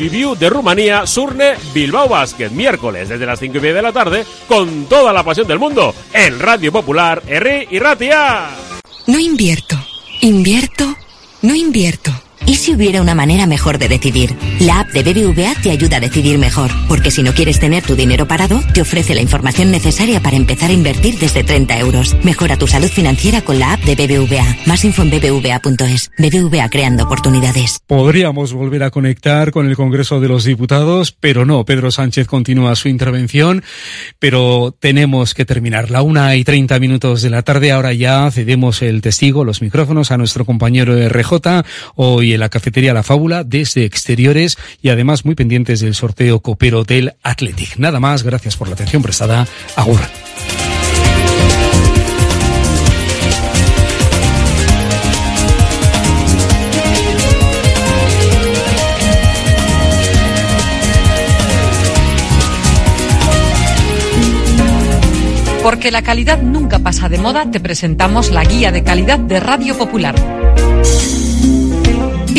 Sibiu de Rumanía, Surne, Bilbao Basket, miércoles desde las 5 y media de la tarde, con toda la pasión del mundo, en Radio Popular, R y Ratia. No invierto, invierto, no invierto. ¿Y si hubiera una manera mejor de decidir? La app de BBVA te ayuda a decidir mejor, porque si no quieres tener tu dinero parado, te ofrece la información necesaria para empezar a invertir desde 30 euros. Mejora tu salud financiera con la app de BBVA. Más info en bbva.es. BBVA creando oportunidades. Podríamos volver a conectar con el Congreso de los Diputados, pero no. Pedro Sánchez continúa su intervención, pero tenemos que terminar. La una y 30 minutos de la tarde, ahora ya cedemos el testigo, los micrófonos a nuestro compañero RJ. Hoy el la cafetería La Fábula desde exteriores y además muy pendientes del sorteo copero del Athletic. Nada más, gracias por la atención prestada. Agur. Porque la calidad nunca pasa de moda, te presentamos la guía de calidad de Radio Popular.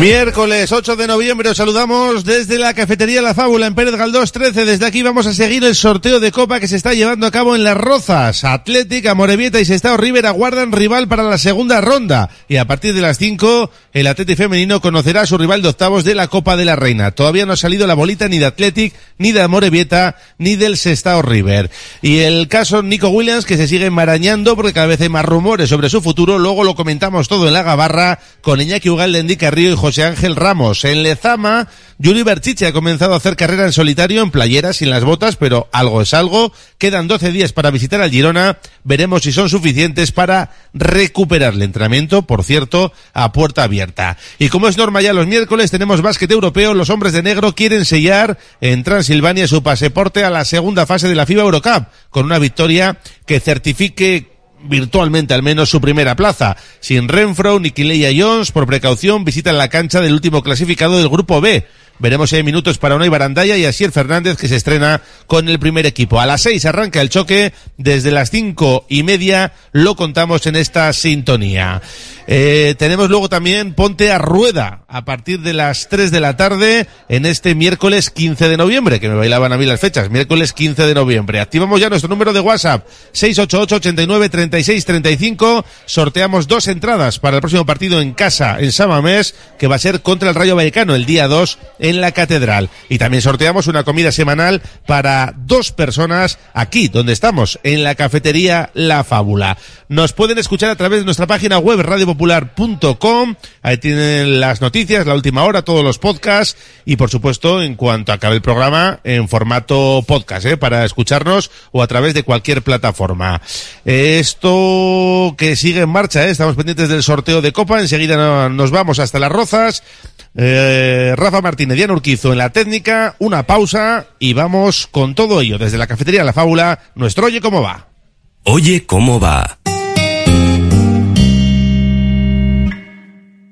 Miércoles 8 de noviembre os saludamos desde la cafetería La Fábula en Pérez Galdós 13. Desde aquí vamos a seguir el sorteo de copa que se está llevando a cabo en Las Rozas. Atlética, Morevieta y Sestao River aguardan rival para la segunda ronda. Y a partir de las 5, el Atlético femenino conocerá a su rival de octavos de la Copa de la Reina. Todavía no ha salido la bolita ni de Athletic, ni de Morevieta, ni del Sestao River. Y el caso Nico Williams que se sigue enmarañando porque cada vez hay más rumores sobre su futuro. Luego lo comentamos todo en la gabarra con Iñaki Ugalde, Endica Río y José Ángel Ramos. En Lezama, Yuri Berchiche ha comenzado a hacer carrera en solitario en playeras sin las botas, pero algo es algo. Quedan 12 días para visitar al Girona. Veremos si son suficientes para recuperar el entrenamiento, por cierto, a puerta abierta. Y como es norma ya los miércoles, tenemos básquet europeo. Los hombres de negro quieren sellar en Transilvania su pasaporte a la segunda fase de la FIBA Eurocup, con una victoria que certifique virtualmente al menos su primera plaza. Sin Renfro ni Kileya Jones, por precaución, visitan la cancha del último clasificado del grupo B. Veremos si hay minutos para Unai Barandaya y Asier Fernández que se estrena con el primer equipo. A las seis arranca el choque, desde las cinco y media lo contamos en esta sintonía. Eh, tenemos luego también Ponte a Rueda a partir de las 3 de la tarde en este miércoles 15 de noviembre, que me bailaban a mí las fechas, miércoles 15 de noviembre. Activamos ya nuestro número de WhatsApp, 688 89 36 35. Sorteamos dos entradas para el próximo partido en casa, en Samamés, que va a ser contra el Rayo Vallecano el día 2 en la catedral. Y también sorteamos una comida semanal para dos personas aquí, donde estamos, en la cafetería La Fábula. Nos pueden escuchar a través de nuestra página web radiopopular.com. Ahí tienen las noticias, la última hora, todos los podcasts y por supuesto, en cuanto acabe el programa, en formato podcast, ¿eh? para escucharnos o a través de cualquier plataforma. Esto que sigue en marcha, ¿eh? estamos pendientes del sorteo de Copa. Enseguida nos vamos hasta las Rozas. Eh, Rafa Martínez, Diana Urquizo en la técnica, una pausa y vamos con todo ello desde la cafetería La Fábula, nuestro Oye Cómo Va. Oye cómo va.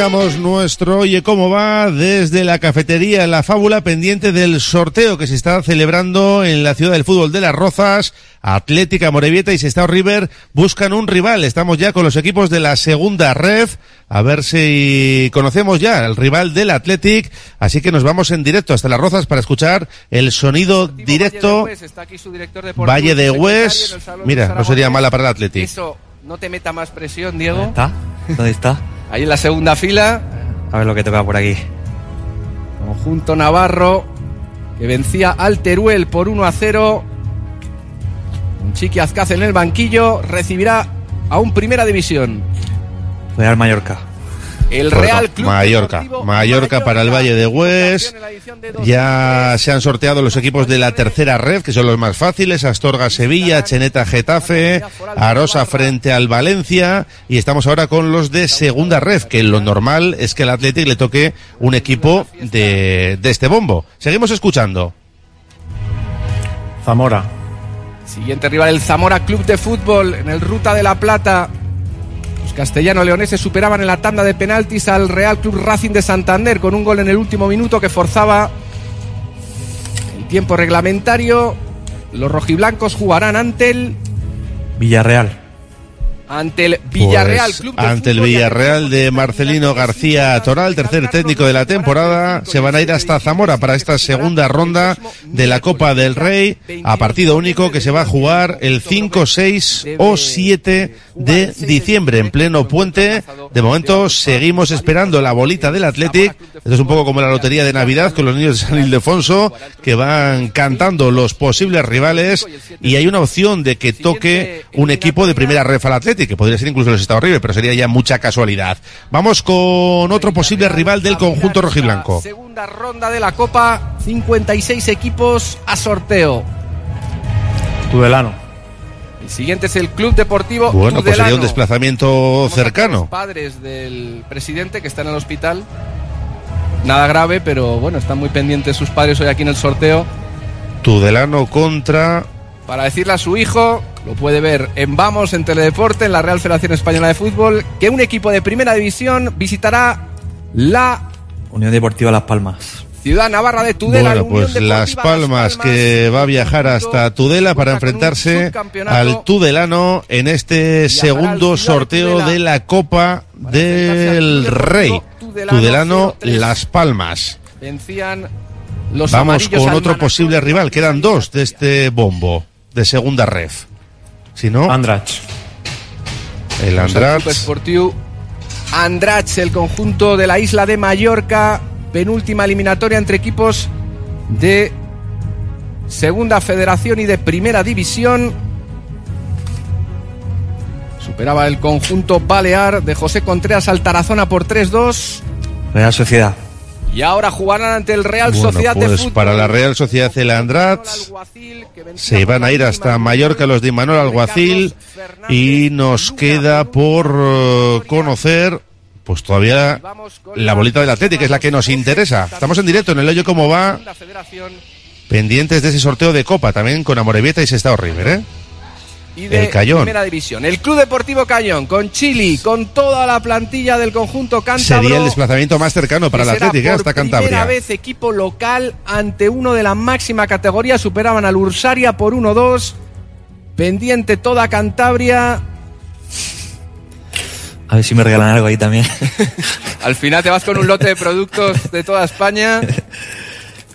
Arrancamos nuestro Oye cómo va desde la cafetería La Fábula pendiente del sorteo que se está celebrando en la ciudad del fútbol de Las Rozas. Atlética Morevieta y Sestao River buscan un rival. Estamos ya con los equipos de la segunda ref. A ver si conocemos ya el rival del Athletic. Así que nos vamos en directo hasta Las Rozas para escuchar el sonido directo. Valle de Hues. Mira, no sería mala para el Athletic. Eso, no te meta más presión, Diego. ¿Está? ¿Dónde está? Ahí en la segunda fila. A ver lo que toca por aquí. Conjunto Navarro que vencía al Teruel por 1 a 0. Un Chiqui Azcaz en el banquillo recibirá a un Primera División. Real Mallorca. El Real Club Mallorca, Mallorca para el Valle de Hues. Ya se han sorteado los equipos de la tercera red, que son los más fáciles: Astorga Sevilla, Cheneta Getafe, Arosa frente al Valencia. Y estamos ahora con los de segunda red, que lo normal es que al Athletic le toque un equipo de, de este bombo. Seguimos escuchando. Zamora. Siguiente rival, el Zamora Club de Fútbol en el Ruta de la Plata. Los castellano-leoneses superaban en la tanda de penaltis al Real Club Racing de Santander con un gol en el último minuto que forzaba el tiempo reglamentario. Los rojiblancos jugarán ante el Villarreal. Ante el Villarreal Pues, Club de ante el. Villarreal de Marcelino García Toral, tercer técnico de la temporada, se van a ir hasta Zamora para esta segunda ronda de la Copa del Rey a partido único que se va a jugar el 5, 6 o 7 de diciembre en pleno puente. De momento seguimos esperando la bolita del Athletic. Esto es un poco como la lotería de Navidad con los niños de San Ildefonso que van cantando los posibles rivales y hay una opción de que toque un equipo de primera ref al Athletic, que podría ser incluso los Estados River, pero sería ya mucha casualidad. Vamos con otro posible rival del conjunto rojiblanco. Segunda ronda de la Copa, 56 equipos a sorteo. Tudelano. El siguiente es el Club Deportivo Bueno, pues sería un desplazamiento cercano. padres del presidente que están en el hospital. Nada grave, pero bueno, están muy pendientes sus padres hoy aquí en el sorteo. Tudelano contra Para decirle a su hijo, lo puede ver en Vamos, en Teledeporte, en la Real Federación Española de Fútbol, que un equipo de primera división visitará la Unión Deportiva Las Palmas. ciudad navarra de Tudela. la Bueno, Unión pues Las Deportiva Palmas que va a viajar hasta Tudela para enfrentarse al Tudelano en este segundo sorteo de la Copa del Rey. Tudelano Las Palmas. Vencían los Vamos con otro posible rival. Quedan dos de este bombo de segunda ref. Si no, Andrach. el Andrach. Andrach, el conjunto de la isla de Mallorca, penúltima eliminatoria entre equipos de Segunda Federación y de Primera División. Superaba el conjunto balear de José Contreras al Tarazona por 3-2 Real Sociedad. Y ahora jugarán ante el Real Bueno, Sociedad de pues Fútbol. para la Real Sociedad el Andrach se van a ir hasta Mallorca los de Imanol Alguacil y nos queda por eh, conocer pues todavía la bolita del Atlético, que es la que nos interesa. Estamos en directo en el hoyo cómo va, pendientes de ese sorteo de Copa, también con Amorebieta y Sestao River, ¿eh? Y de el Cayón. Primera División. El Club Deportivo Cayón con Chili, con toda la plantilla del conjunto cántabro. Sería el desplazamiento más cercano para el Atlético, hasta Primera Cantabria. vez equipo local ante uno de la máxima categoría. Superaban al Ursaria por 1-2. Pendiente toda Cantabria. A ver si me regalan algo ahí también. Al final te vas con un lote de productos de toda España.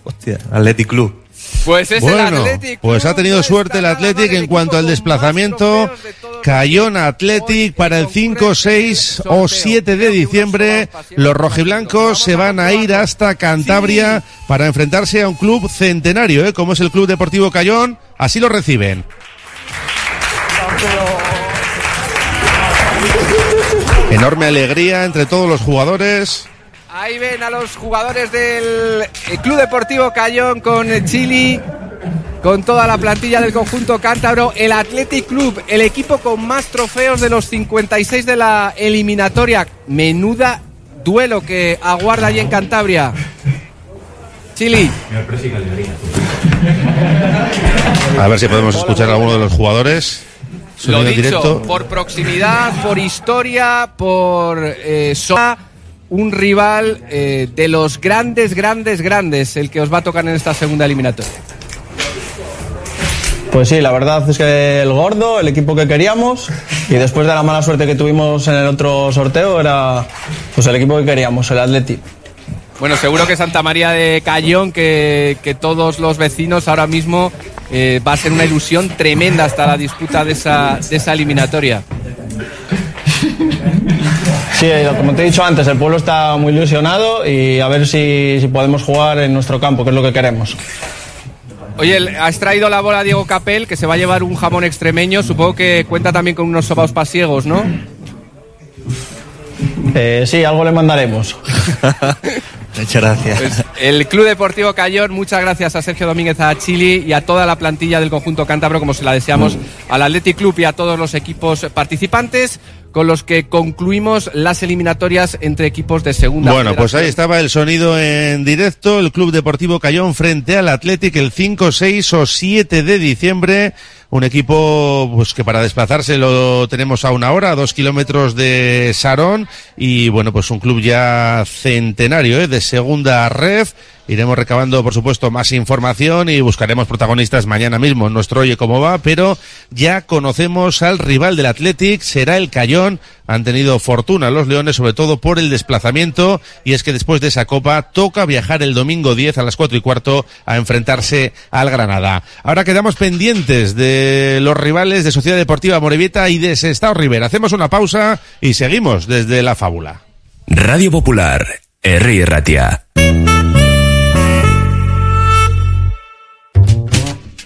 Hostia, Athletic Club. Pues es el Bueno, Athletic. pues ha tenido suerte el Athletic en cuanto al desplazamiento. Cayón Athletic para el 5, 6 o 7 de diciembre. Los rojiblancos se van a ir hasta Cantabria para enfrentarse a un club centenario, ¿eh? como es el Club Deportivo Cayón. Así lo reciben. Enorme alegría entre todos los jugadores. Ahí ven a los jugadores del eh, Club Deportivo Cayón con Chili, con toda la plantilla del conjunto cántabro. El Athletic Club, el equipo con más trofeos de los 56 de la eliminatoria. Menuda duelo que aguarda allí en Cantabria. Chili. A ver si podemos escuchar a alguno de los jugadores. Lo dicho, directo. por proximidad, por historia, por eh, so- un rival eh, de los grandes, grandes, grandes, el que os va a tocar en esta segunda eliminatoria. Pues sí, la verdad es que el gordo, el equipo que queríamos, y después de la mala suerte que tuvimos en el otro sorteo, era pues el equipo que queríamos, el Atleti. Bueno, seguro que Santa María de Cayón, que, que todos los vecinos ahora mismo eh, va a ser una ilusión tremenda hasta la disputa de esa, de esa eliminatoria. Sí, eh, como te he dicho antes, el pueblo está muy ilusionado y a ver si, si podemos jugar en nuestro campo, que es lo que queremos. Oye, has traído la bola a Diego Capel, que se va a llevar un jamón extremeño. Supongo que cuenta también con unos sobaos pasiegos, ¿no? Eh, sí, algo le mandaremos. Muchas gracias. Pues, el Club Deportivo Cayón, muchas gracias a Sergio Domínguez, a Chili y a toda la plantilla del conjunto cántabro, como se la deseamos al Athletic Club y a todos los equipos participantes, con los que concluimos las eliminatorias entre equipos de segunda. Bueno, pues ahí estaba el sonido en directo. El Club Deportivo Cayón frente al Athletic el 5, 6 o 7 de diciembre. Un equipo pues que para desplazarse lo tenemos a una hora, a dos kilómetros de Sarón. Y bueno, pues un club ya centenario, ¿eh? de segunda ref. Iremos recabando, por supuesto, más información y buscaremos protagonistas mañana mismo en nuestro Oye Cómo Va, pero ya conocemos al rival del Athletic, será el Cayón. Han tenido fortuna los Leones, sobre todo por el desplazamiento, y es que después de esa copa toca viajar el domingo 10 a las 4 y cuarto a enfrentarse al Granada. Ahora quedamos pendientes de los rivales de Sociedad Deportiva Morevieta y de Sestao Rivera. Hacemos una pausa y seguimos desde la fábula. Radio Popular, R. Ratia.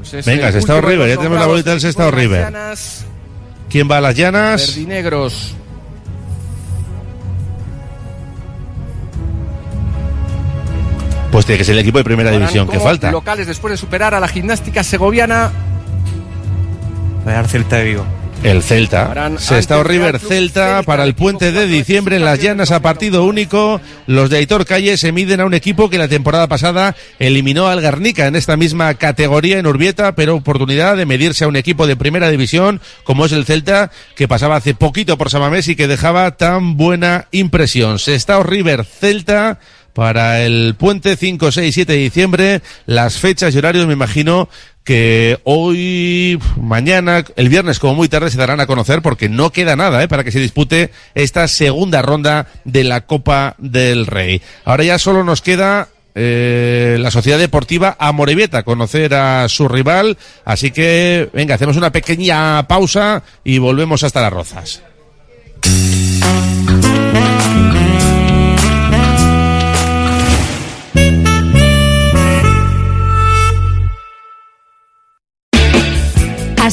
Pues es Venga, Sestao River, ya tenemos la bolita del Sestao River. llanas, ¿Quién va a las llanas? Verdinegros. Pues tiene que ser el equipo de primera división que falta. Locales después de superar a la gimnástica segoviana. Real Celta de Vigo. El Celta. Sestao antes River Celta para el puente de diciembre en las llanas a partido único. Los de Aitor Calle se miden a un equipo que la temporada pasada eliminó al Garnica en esta misma categoría en Urbieta, pero oportunidad de medirse a un equipo de primera división como es el Celta, que pasaba hace poquito por Samamés y que dejaba tan buena impresión. Sestao River Celta para el puente 5, 6, 7 de diciembre. Las fechas y horarios me imagino que hoy, mañana, el viernes como muy tarde se darán a conocer porque no queda nada ¿eh? para que se dispute esta segunda ronda de la Copa del Rey. Ahora ya solo nos queda eh, la Sociedad Deportiva Amorebieta, conocer a su rival. Así que, venga, hacemos una pequeña pausa y volvemos hasta las rozas.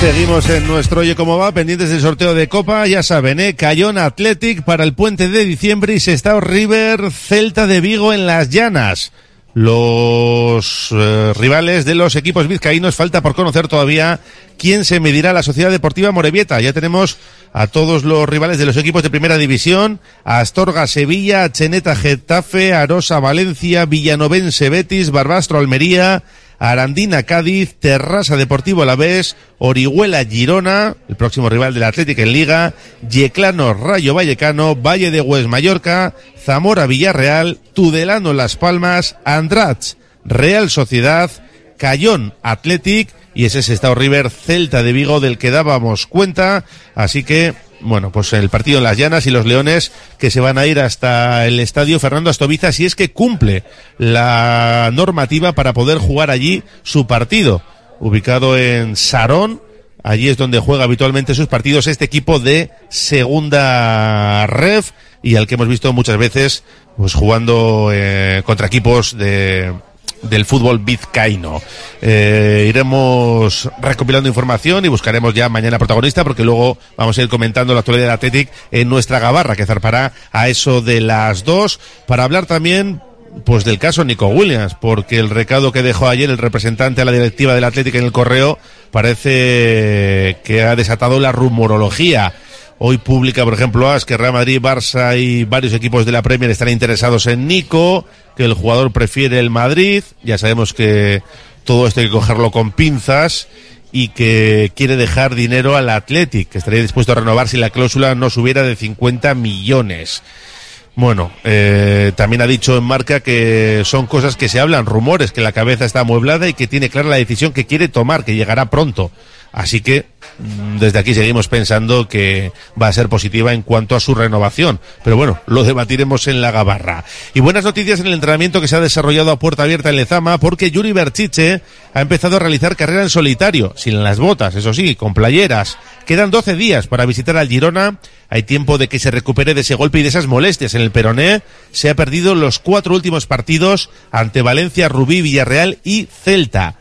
Seguimos en nuestro Oye Cómo Va, pendientes del sorteo de Copa, ya saben, ¿eh? Cayón Athletic para el puente de diciembre y Sestao River Celta de Vigo en las llanas. Los eh, rivales de los equipos vizcaínos falta por conocer todavía quién se medirá la Sociedad Deportiva Morevieta. Ya tenemos a todos los rivales de los equipos de primera división, Astorga Sevilla, Cheneta Getafe, Arosa Valencia, Villanovense Betis, Barbastro Almería, Arandina Cádiz, Terrasa Deportivo Alavés, Orihuela Girona, el próximo rival del Atlético en Liga, Yeclano Rayo Vallecano, Valle de Hues Mallorca, Zamora Villarreal, Tudelano Las Palmas, Andrach Real Sociedad, Cayón Athletic y ese es Estado River Celta de Vigo del que dábamos cuenta. Así que bueno, pues el partido en las llanas y los leones que se van a ir hasta el estadio Fernando Astoviza si es que cumple la normativa para poder jugar allí su partido. Ubicado en Sarón, allí es donde juega habitualmente sus partidos este equipo de segunda ref y al que hemos visto muchas veces pues jugando eh, contra equipos de del fútbol vizcaíno. Eh, iremos recopilando información y buscaremos ya mañana protagonista porque luego vamos a ir comentando la actualidad del Athletic en nuestra gabarra que zarpará a eso de las dos para hablar también pues del caso Nico Williams, porque el recado que dejó ayer el representante a la directiva del Atlético en el correo parece que ha desatado la rumorología. Hoy publica, por ejemplo, AS que Real Madrid, Barça y varios equipos de la Premier están interesados en Nico, que el jugador prefiere el Madrid. Ya sabemos que todo esto hay que cogerlo con pinzas y que quiere dejar dinero al Athletic, que estaría dispuesto a renovar si la cláusula no subiera de 50 millones. Bueno, eh, también ha dicho en marca que son cosas que se hablan, rumores, que la cabeza está amueblada y que tiene clara la decisión que quiere tomar, que llegará pronto. Así que desde aquí seguimos pensando que va a ser positiva en cuanto a su renovación. Pero bueno, lo debatiremos en la gabarra. Y buenas noticias en el entrenamiento que se ha desarrollado a puerta abierta en Lezama porque Yuri Berchiche ha empezado a realizar carrera en solitario, sin las botas, eso sí, con playeras. Quedan 12 días para visitar al Girona. Hay tiempo de que se recupere de ese golpe y de esas molestias en el peroné. Se ha perdido los cuatro últimos partidos ante Valencia, Rubí, Villarreal y Celta.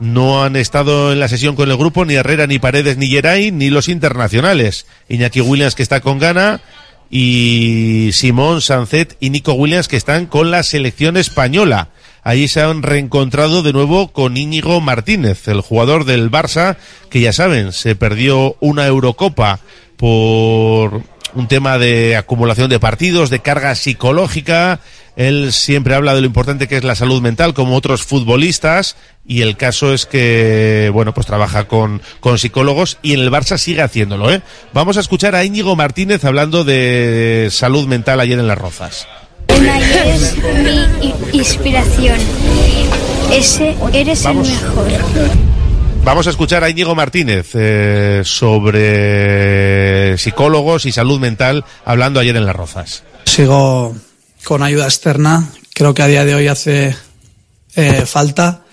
No han estado en la sesión con el grupo ni Herrera, ni Paredes, ni Geray, ni los internacionales. Iñaki Williams que está con Gana y Simón Sancet y Nico Williams que están con la selección española. Allí se han reencontrado de nuevo con Íñigo Martínez, el jugador del Barça, que ya saben, se perdió una Eurocopa por un tema de acumulación de partidos, de carga psicológica. Él siempre habla de lo importante que es la salud mental, como otros futbolistas, y el caso es que, bueno, pues trabaja con, con psicólogos y en el Barça sigue haciéndolo, ¿eh? Vamos a escuchar a Íñigo Martínez hablando de salud mental ayer en Las Rozas. es mi inspiración. Ese eres Vamos. el mejor. Vamos a escuchar a Íñigo Martínez eh, sobre psicólogos y salud mental hablando ayer en Las Rozas. Sigo con ayuda externa. Creo que a día de hoy hace eh, falta.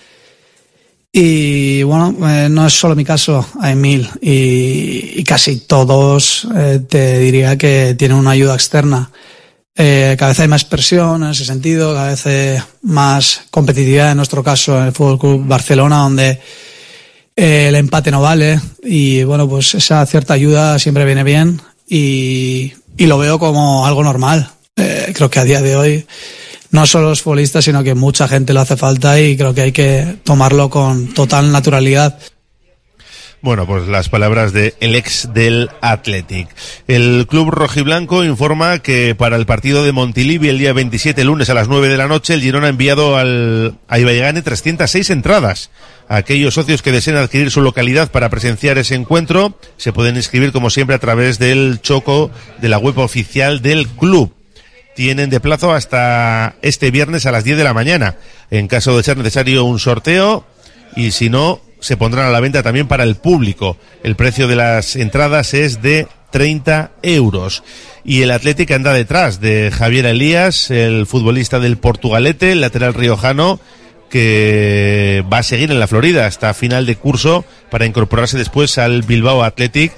Y bueno, eh, no es solo mi caso, hay mil. Y, casi todos eh, te diría que tienen una ayuda externa. Eh, cada vez hay más presión en ese sentido, cada vez eh, más competitividad, en nuestro caso en el Fútbol Club Barcelona, donde el empate no vale. Y bueno, pues esa cierta ayuda siempre viene bien y lo veo como algo normal. Eh, creo que a día de hoy no solo los futbolistas, sino que mucha gente lo hace falta y creo que hay que tomarlo con total naturalidad. Bueno, pues las palabras de el ex del Athletic. El club rojiblanco informa que para el partido de Montilivi el día 27, lunes a las 9 de la noche, el Girona ha enviado al, a Ibaigane 306 entradas. Aquellos socios que deseen adquirir su localidad para presenciar ese encuentro se pueden inscribir como siempre a través del choco de la web oficial del club tienen de plazo hasta este viernes a las 10 de la mañana. En caso de ser necesario un sorteo y si no, se pondrán a la venta también para el público. El precio de las entradas es de 30 euros. Y el Atlético anda detrás de Javier Elías, el futbolista del Portugalete, el lateral riojano, que va a seguir en la Florida hasta final de curso para incorporarse después al Bilbao Athletic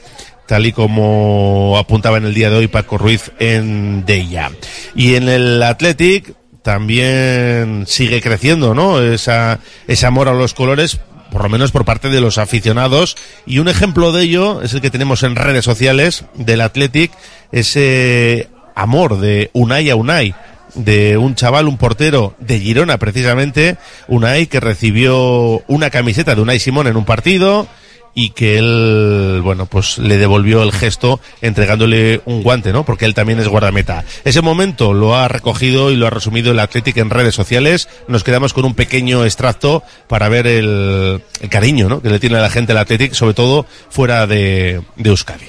tal y como apuntaba en el día de hoy Paco Ruiz en Deia. Y en el Athletic también sigue creciendo, ¿no? Esa, ese amor a los colores, por lo menos por parte de los aficionados. Y un ejemplo de ello es el que tenemos en redes sociales del Athletic, ese amor de Unai a Unai. de un chaval, un portero de Girona precisamente, Unai, que recibió una camiseta de Unai Simón en un partido y que él, bueno, pues le devolvió el gesto entregándole un guante, ¿no? Porque él también es guardameta. Ese momento lo ha recogido y lo ha resumido el Athletic en redes sociales. Nos quedamos con un pequeño extracto para ver el, el cariño, ¿no? Que le tiene la gente al Athletic, sobre todo fuera de, de Euskadi.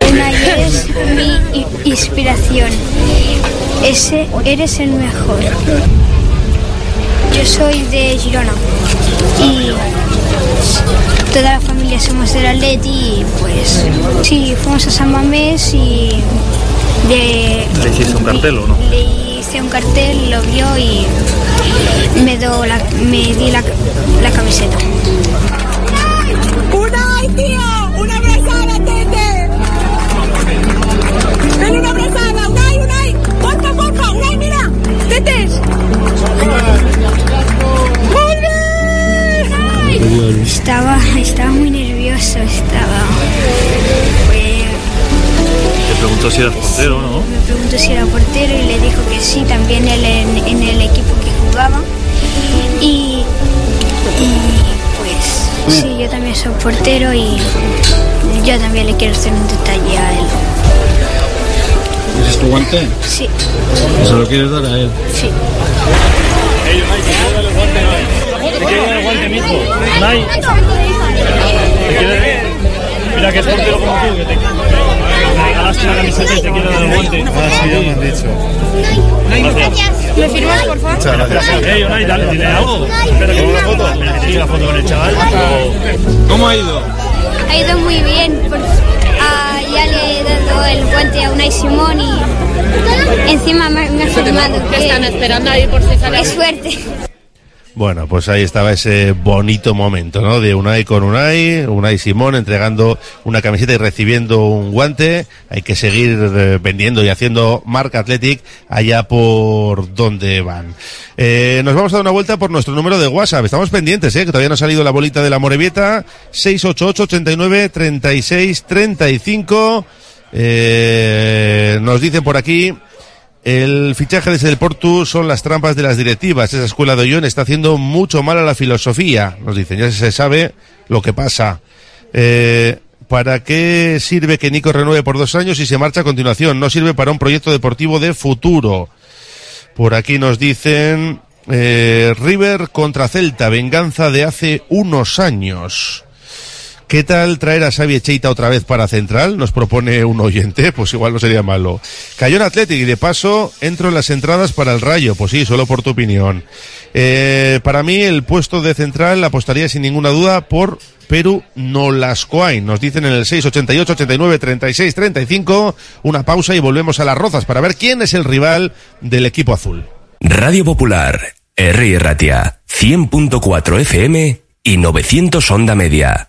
Es mi inspiración. Eres el mejor. Yo soy de Girona y toda la familia somos del Atleti y pues sí, fuimos a San Mamés y de, ¿Le hiciste un cartel o no? le hice un cartel, lo vio y me, do la, me di la, la camiseta. ¡Unai, tío! Guante? Sí, ¿Se lo quieres dar a él? sí. ¿Te quieres dar el guante, mijo? Nai. ¿Te quieres... Mira que es portero como tú, que te ganaste la camiseta y te quiere dar el guante. Ah, sí, ya me han dicho. Gracias. ¿Me firmas, por favor? Muchas gracias. Ey, Unai, dale, dile algo. Espera, que una foto. Mira, que te la foto con el chaval. ¿Cómo ha ido? Ha ido muy bien. por- el guante a Unai Simón y encima me, me ha firmado. ¿Qué están esperando ahí por si sale? Qué suerte. Bueno, pues ahí estaba ese bonito momento, ¿no? De Unai con Unai, Unai Simón entregando una camiseta y recibiendo un guante. Hay que seguir eh, vendiendo y haciendo marca Athletic allá por donde van. Eh, nos vamos a dar una vuelta por nuestro número de WhatsApp. Estamos pendientes, ¿eh? Que todavía no ha salido la bolita de la Morevieta. 688 89 36 35. Eh, nos dicen por aquí, el fichaje desde el Portu son las trampas de las directivas. Esa escuela de Ollón está haciendo mucho mal a la filosofía. Nos dicen, ya se sabe lo que pasa. Eh, ¿Para qué sirve que Nico renueve por dos años y se marcha a continuación? No sirve para un proyecto deportivo de futuro. Por aquí nos dicen, eh, River contra Celta, venganza de hace unos años. ¿Qué tal traer a Xavi Echeita otra vez para central? Nos propone un oyente, pues igual no sería malo. Cayó en Athletic y de paso entro en las entradas para el Rayo, pues sí, solo por tu opinión. Eh, para mí el puesto de central apostaría sin ninguna duda por Perú Nolascoain. Nos dicen en el 688 89 36 35 una pausa y volvemos a las rozas para ver quién es el rival del equipo azul. Radio Popular, R. Ratia, 100.4 FM y 900 Onda Media.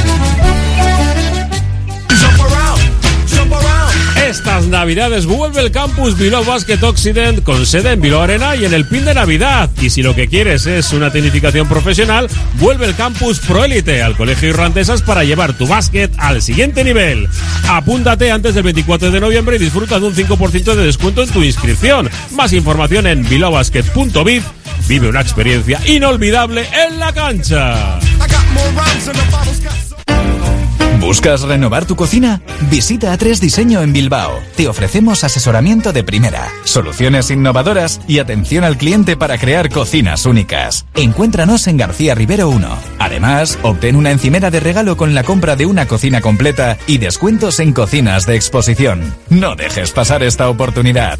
Estas navidades vuelve el campus Bilbao Basket Occident con sede en Bilbao Arena y en el pin de Navidad. Y si lo que quieres es una tecnificación profesional, vuelve el campus Proélite al Colegio Irlandesas para llevar tu básquet al siguiente nivel. Apúntate antes del 24 de noviembre y disfruta de un 5% de descuento en tu inscripción. Más información en bilbaobasket.biz. Vive una experiencia inolvidable en la cancha. ¿Buscas renovar tu cocina? Visita A3 Diseño en Bilbao. Te ofrecemos asesoramiento de primera, soluciones innovadoras y atención al cliente para crear cocinas únicas. Encuéntranos en García Rivero 1. Además, obtén una encimera de regalo con la compra de una cocina completa y descuentos en cocinas de exposición. No dejes pasar esta oportunidad.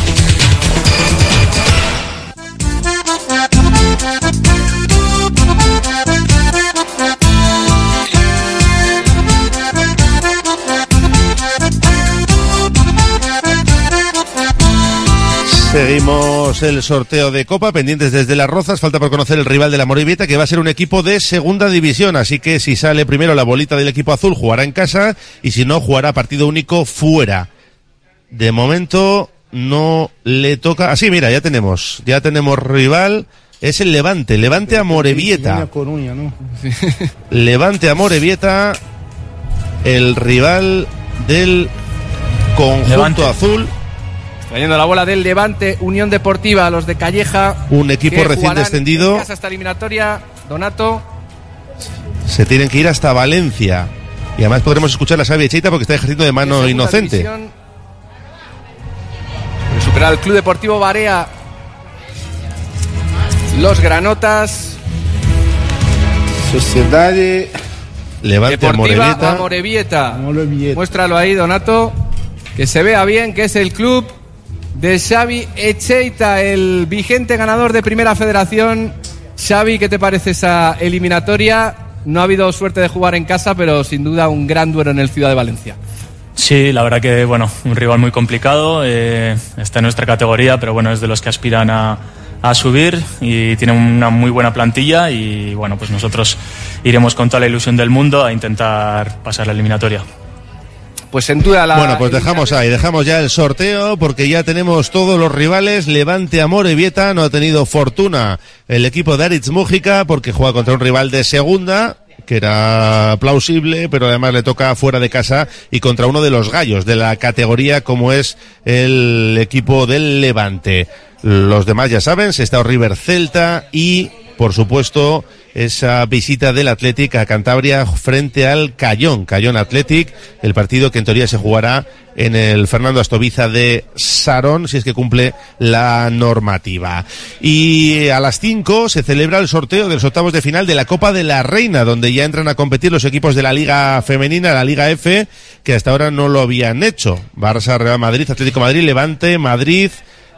Seguimos el sorteo de Copa, pendientes desde las Rozas. Falta por conocer el rival de la Morevieta, que va a ser un equipo de segunda división. Así que si sale primero la bolita del equipo azul, jugará en casa. Y si no, jugará partido único fuera. De momento no le toca. Así, mira, ya tenemos. Ya tenemos rival. Es el Levante. Levante a Morevieta. Levante a Morevieta. El rival del conjunto Levante. azul. Trayendo la bola del Levante, Unión Deportiva, los de Calleja. Un equipo recién descendido. esta eliminatoria, Donato. Se tienen que ir hasta Valencia. Y además podremos escuchar la sabia Cheita porque está ejerciendo de mano inocente. división. Superar al Club Deportivo Barea. Los Granotas. Sociedad Levante a Deportiva Morevieta. Amorebieta. Muéstralo ahí, Donato. Que se vea bien que es el club de Xavi Echeita, el vigente ganador de Primera Federación. Xavi, ¿qué te parece esa eliminatoria? No ha habido suerte de jugar en casa, pero sin duda un gran duelo en el Ciudad de Valencia. Sí, la verdad que, bueno, un rival muy complicado. eh, está en nuestra categoría, pero bueno, es de los que aspiran a, a subir y tiene una muy buena plantilla. Y bueno, pues nosotros iremos con toda la ilusión del mundo a intentar pasar la eliminatoria. Pues duda la. Bueno, pues dejamos ahí, dejamos ya el sorteo porque ya tenemos todos los rivales. Levante Amore Vieta no ha tenido fortuna el equipo de Aritz Mújica porque juega contra un rival de segunda que era plausible, pero además le toca fuera de casa y contra uno de los gallos de la categoría como es el equipo del Levante. Los demás ya saben, se está River Celta y por supuesto, esa visita del Athletic a Cantabria frente al Cayón, Cayón Athletic, el partido que en teoría se jugará en el Fernando Astoviza de Sarón, si es que cumple la normativa. Y a las 5 se celebra el sorteo de los octavos de final de la Copa de la Reina, donde ya entran a competir los equipos de la Liga Femenina, la Liga F, que hasta ahora no lo habían hecho. Barça, Real Madrid, Atlético Madrid, Levante, Madrid,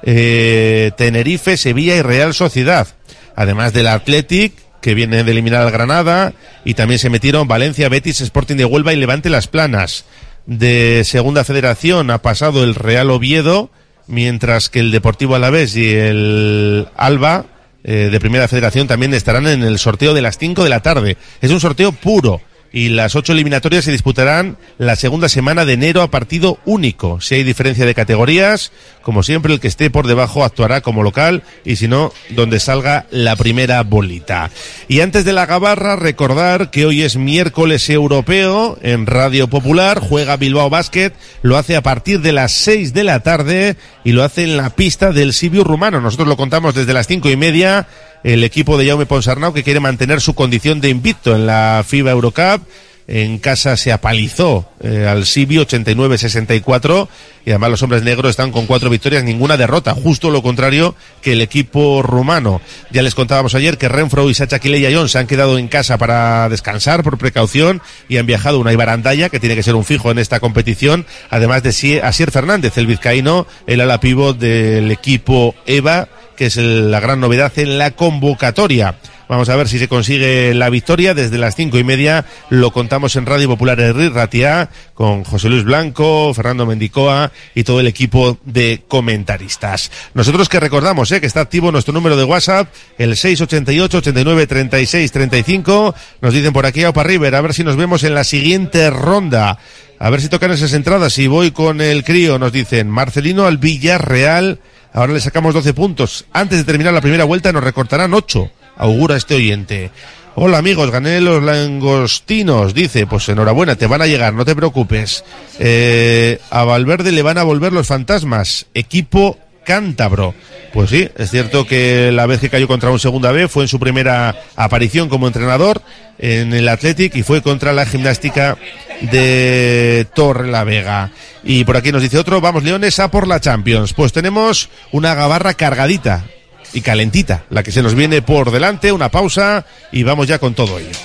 eh, Tenerife, Sevilla y Real Sociedad además del Athletic, que viene de eliminar al Granada, y también se metieron Valencia, Betis, Sporting de Huelva y Levante Las Planas. De Segunda Federación ha pasado el Real Oviedo, mientras que el Deportivo Alavés y el Alba eh, de Primera Federación también estarán en el sorteo de las 5 de la tarde. Es un sorteo puro. Y las ocho eliminatorias se disputarán la segunda semana de enero a partido único. Si hay diferencia de categorías, como siempre, el que esté por debajo actuará como local y si no, donde salga la primera bolita. Y antes de la gabarra, recordar que hoy es miércoles europeo en Radio Popular, juega Bilbao Basket, lo hace a partir de las seis de la tarde y lo hace en la pista del Sibiu rumano. Nosotros lo contamos desde las cinco y media el equipo de Jaume Ponsarnau que quiere mantener su condición de invicto en la FIBA Eurocup. En casa se apalizó eh, al Sibi 89-64 y además los hombres negros están con cuatro victorias, ninguna derrota, justo lo contrario que el equipo rumano. Ya les contábamos ayer que Renfro y Sacha y John se han quedado en casa para descansar por precaución y han viajado una Ibarandaya que tiene que ser un fijo en esta competición, además de Asier Fernández, el vizcaíno, el ala pívot del equipo EVA que es la gran novedad en la convocatoria. Vamos a ver si se consigue la victoria. Desde las cinco y media lo contamos en Radio Popular de Ratia con José Luis Blanco, Fernando Mendicoa y todo el equipo de comentaristas. Nosotros que recordamos eh, que está activo nuestro número de WhatsApp, el 688 89 36 35. Nos dicen por aquí Opa River, a ver si nos vemos en la siguiente ronda. A ver si tocan esas entradas. Si voy con el crío, nos dicen Marcelino al Villarreal. Ahora le sacamos 12 puntos. Antes de terminar la primera vuelta nos recortarán 8. Augura este oyente. Hola amigos, gané los langostinos. Dice, pues enhorabuena, te van a llegar, no te preocupes. Eh, a Valverde le van a volver los fantasmas. Equipo cántabro. Pues sí, es cierto que la vez que cayó contra un segunda B fue en su primera aparición como entrenador en el Athletic y fue contra la gimnástica de Torre la Vega. Y por aquí nos dice otro, vamos Leones a por la Champions. Pues tenemos una gabarra cargadita y calentita, la que se nos viene por delante, una pausa y vamos ya con todo ello.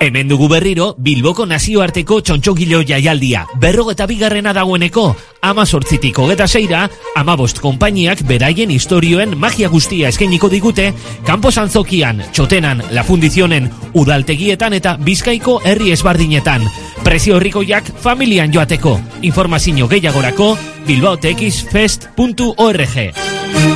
Hemen dugu berriro, Bilboko nazioarteko txontxogilo jaialdia. Berro eta bigarrena dagoeneko, ama sortzitik hogeta seira, ama bost konpainiak beraien historioen magia guztia eskainiko digute, kanpo zantzokian, txotenan, lafundizionen, udaltegietan eta bizkaiko herri esbardinetan. Prezio horrikoiak familian joateko. Informazio gehiagorako, bilbaotexfest.org.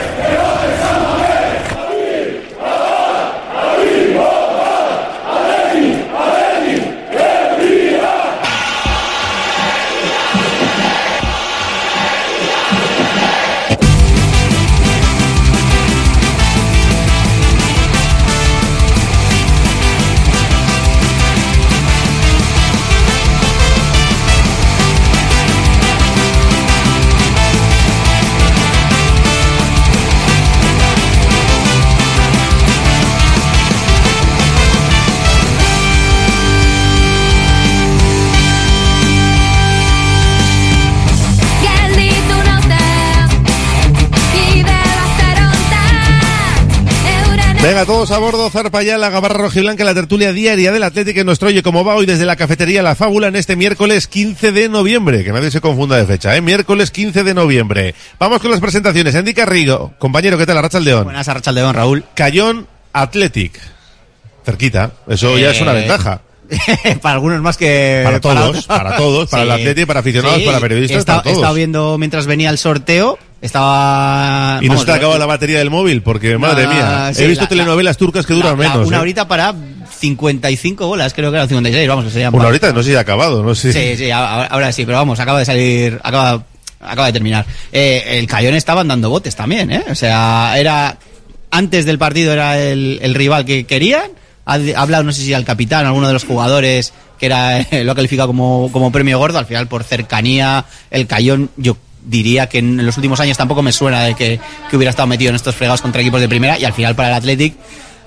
Venga, todos a bordo, zarpa ya la gabarra rojiblanca, la tertulia diaria del Atlético en nuestro Oye Cómo Va hoy desde la cafetería La Fábula en este miércoles 15 de noviembre, que nadie se confunda de fecha, ¿eh? Miércoles 15 de noviembre. Vamos con las presentaciones. Andy Carrigo, compañero, ¿qué tal? Arracha León. Buenas, Arracha León, Raúl. Cayón Athletic. Cerquita, eso ya es una Eh, ventaja. para algunos más que Para todos, para todos, para el Atleti, para aficionados, Sí, para periodistas, he estado, para todos. he estado viendo mientras venía el sorteo, estaba... Y no se te ha acabado la batería del móvil, porque madre mía, sí, he visto la- telenovelas turcas que duran la- menos. Una ¿eh? horita para 55 bolas, creo que era 56, vamos, que se llama. Una horita, no sé si ha acabado, no sé. Sí, sí, ahora, ahora sí, pero vamos, acaba de salir, acaba, acaba de terminar. Eh, el Cayón estaban dando botes también, ¿eh? O sea, era, antes del partido era el, el rival que querían, ha, ha hablado, no sé si al capitán, alguno de los jugadores, que era, eh, lo ha calificado como, como premio gordo, al final por cercanía, el Cayón, yo diría que en los últimos años tampoco me suena de que, que hubiera estado metido en estos fregados contra equipos de primera, y al final para el Athletic,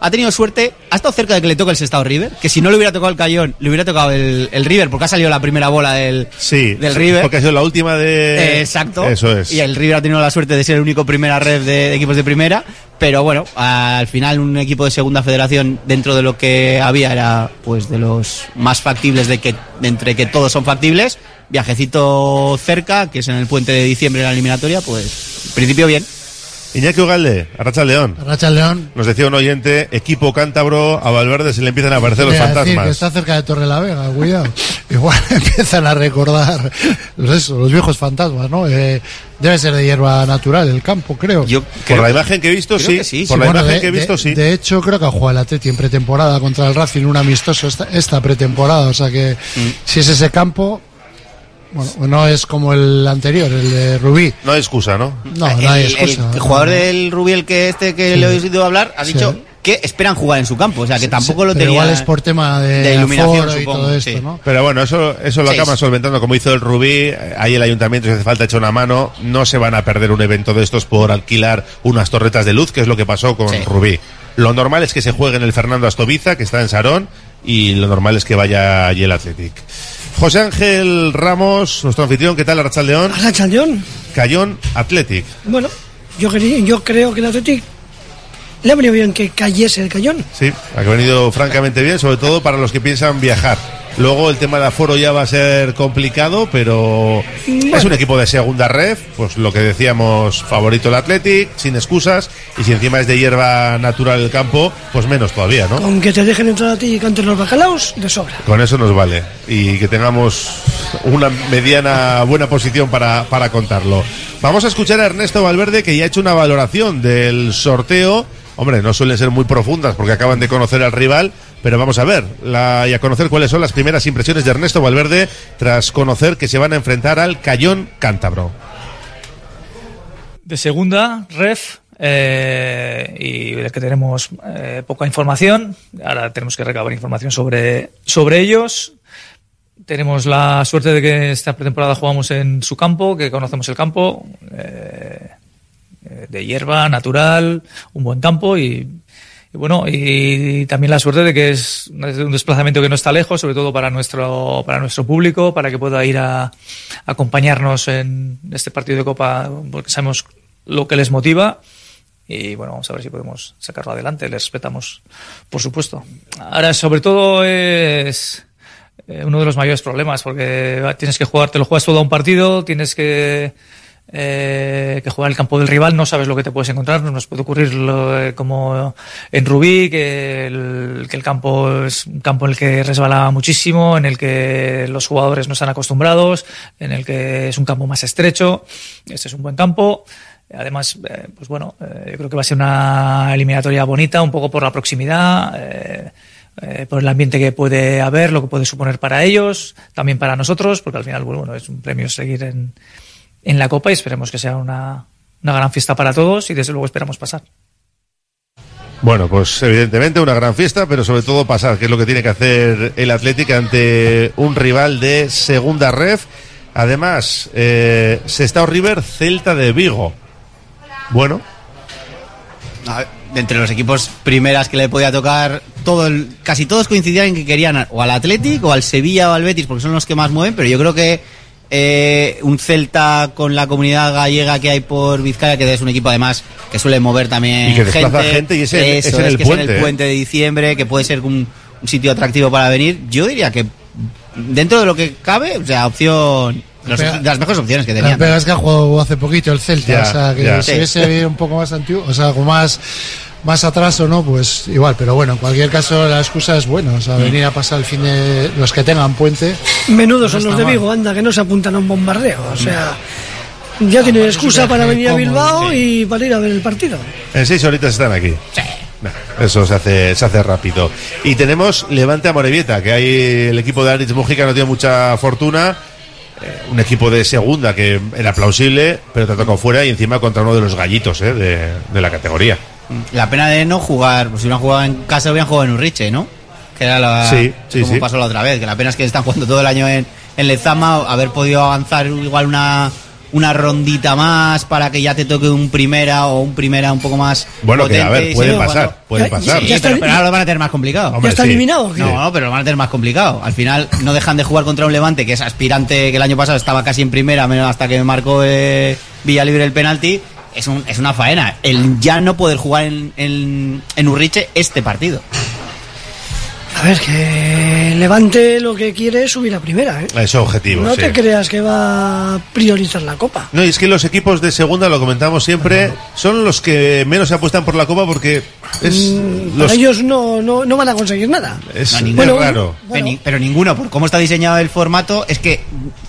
ha tenido suerte, ha estado cerca de que le toque el Sestao River, que si no le hubiera tocado el Cayón, le hubiera tocado el, el River, porque ha salido la primera bola del, Sí, del River. Porque ha sido la última de. Eh, exacto. Eso es. Y el River ha tenido la suerte de ser el único primera red de, de equipos de primera. Pero bueno, al final un equipo de segunda federación dentro de lo que había era pues de los más factibles de que de entre que todos son factibles. Viajecito cerca, que es en el puente de diciembre de la eliminatoria, pues en principio bien. Iñaki Ugalde, Arracha León. Arracha León. Nos decía un oyente, equipo cántabro, a Valverde se le empiezan a aparecer los a decir fantasmas. que está cerca de Torre la Vega, cuidado. Igual empiezan a recordar pues eso, los viejos fantasmas, ¿no? Eh, debe ser de hierba natural el campo, creo. Por la imagen que he visto, sí. Por la Bueno, imagen de- que he visto, de- sí. De hecho, creo que ha jugado el Atleti en pretemporada contra el Racing, un amistoso esta, esta pretemporada. O sea que Mm. si es ese campo, bueno, no es como el anterior, el de Rubí. No hay excusa, ¿no? No, el, no hay el- excusa. el jugador del Rubiel que este que Sí. le he oído hablar ha Sí. dicho que esperan jugar en su campo, o sea que tampoco lo Pero tenía igual es por tema de, de iluminación, y supongo, todo esto, sí. ¿no? Pero bueno, eso, eso lo acaban solventando como hizo el Rubí. Ahí el ayuntamiento, si hace falta, echar una mano. No se van a perder un evento de estos por alquilar unas torretas de luz, que es lo que pasó con Sí. Rubí. Lo normal es que se juegue en el Fernando Astoviza, que está en Sarón, y lo normal es que vaya allí el Athletic. José Ángel Ramos, nuestro anfitrión, ¿qué tal, Arrachaldeón? Arrachaldeón. Cayón Athletic. Bueno, yo, creo que el Athletic le ha venido bien que cayese el Cayón. Sí, ha venido francamente bien, sobre todo para los que piensan viajar. Luego el tema de aforo ya va a ser complicado, pero es un equipo de segunda red, pues lo que decíamos, favorito el Athletic, sin excusas, y si encima es de hierba natural el campo, pues menos todavía, ¿no? Con que te dejen entrar a ti y canten los bacalaos, de sobra. Con eso nos vale. Y que tengamos una mediana buena posición para, para contarlo. Vamos a escuchar a Ernesto Valverde que ya ha hecho una valoración del sorteo. Hombre, no suelen ser muy profundas porque acaban de conocer al rival, pero vamos a ver y a conocer cuáles son las primeras impresiones de Ernesto Valverde tras conocer que se van a enfrentar al Cayón Cántabro. de segunda, ref, eh, y del que tenemos eh, poca información. Ahora tenemos que recabar información sobre, sobre ellos. Tenemos la suerte de que esta pretemporada jugamos en su campo, que conocemos el campo, eh, de hierba, natural, un buen campo y bueno, y también la suerte de que es un desplazamiento que no está lejos, sobre todo para nuestro, para nuestro público, para que pueda ir a, acompañarnos en este partido de Copa, porque sabemos lo que les motiva. Y bueno, vamos a ver si podemos sacarlo adelante. Les respetamos, por supuesto. Ahora, sobre todo, es eh, uno de los mayores problemas, porque tienes que jugar, te lo juegas todo a un partido, tienes que, eh, que jugar el campo del rival, no sabes lo que te puedes encontrar, nos puede ocurrir lo, eh, como en Rubí, que el, que el campo es un campo en el que resbala muchísimo, en el que los jugadores no están acostumbrados, en el que es un campo más estrecho, este es un buen campo. Además, eh, pues bueno, eh, yo creo que va a ser una eliminatoria bonita, un poco por la proximidad, eh, eh, por el ambiente que puede haber, lo que puede suponer para ellos, también para nosotros, porque al final, bueno, es un premio seguir en, en la Copa y esperemos que sea una, una gran fiesta para todos y desde luego esperamos pasar. Bueno, pues evidentemente una gran fiesta, pero sobre todo pasar, que es lo que tiene que hacer el Atlético ante un rival de segunda ref. Además, eh, Sestao River, Celta de Vigo. Bueno, ver, entre los equipos primeras que le podía tocar, todo el- casi todos coincidían en que querían o al Athletic o al Sevilla o al Betis, porque son los que más mueven, pero yo creo que eh, un Celta con la comunidad gallega que hay por Vizcaya, que es un equipo además que suele mover también Y que desplaza gente y es en- es Eso en el que es en puente, el ¿eh? puente de diciembre, que puede ser un, un sitio atractivo para venir. Yo diría que dentro de lo que cabe, o sea, opción... los- Pega- de las mejores opciones que La tenían. pega es que ha jugado hace poquito el Celta, Ya, o sea, que ya. si Sí. un poco más antiguo, o sea, con más, más atraso, ¿no? Pues igual, pero bueno, en cualquier caso la excusa es buena, o sea, Mm. venir a pasar el fin de los que tengan puente. Menudos No son los de mal. Vigo, anda, que no se apuntan a un bombardeo. O sea, ya tienen excusa para venir a Bilbao y para ir a ver el partido. En seis horitas están aquí. Nah, Eso se hace, se hace rápido. Y tenemos Levante a Morevieta, que hay el equipo de Aritz Mujica no tiene mucha fortuna. Eh, un equipo de segunda que era plausible, pero te ha tocado fuera y encima contra uno de los gallitos eh, de, de la categoría. La pena de no jugar, pues si hubieran jugado en casa hubieran jugado en Urriche, ¿no? Que era la, Sí, sí, como sí. pasó la otra vez, que la pena es que están jugando todo el año en, en Lezama, haber podido avanzar igual una, una rondita más para que ya te toque un primera o un primera un poco más Bueno, que a potente ver, puede sí, pasar, bueno. puede pasar. Sí, pero, pero ahora lo van a tener más complicado. Hombre, ¿Ya está sí. eliminado? No, no, pero lo van a tener más complicado. Al final no dejan de jugar contra un Levante que es aspirante, que el año pasado estaba casi en primera, menos hasta que marcó eh, Villalibre el penalti. Es, un- es una faena. El ya no poder jugar en, en, en Urriche este partido. A ver, que Levante lo que quiere es subir a primera, ¿eh? Es objetivo, No sí. te creas que va a priorizar la copa. No, y es que los equipos de segunda, lo comentamos siempre, son los que menos se apuestan por la copa porque es Mm, los Para ellos no, no, no van a conseguir nada. es, No, es ninguno. raro. Pero, pero ninguno, por cómo está diseñado el formato, es que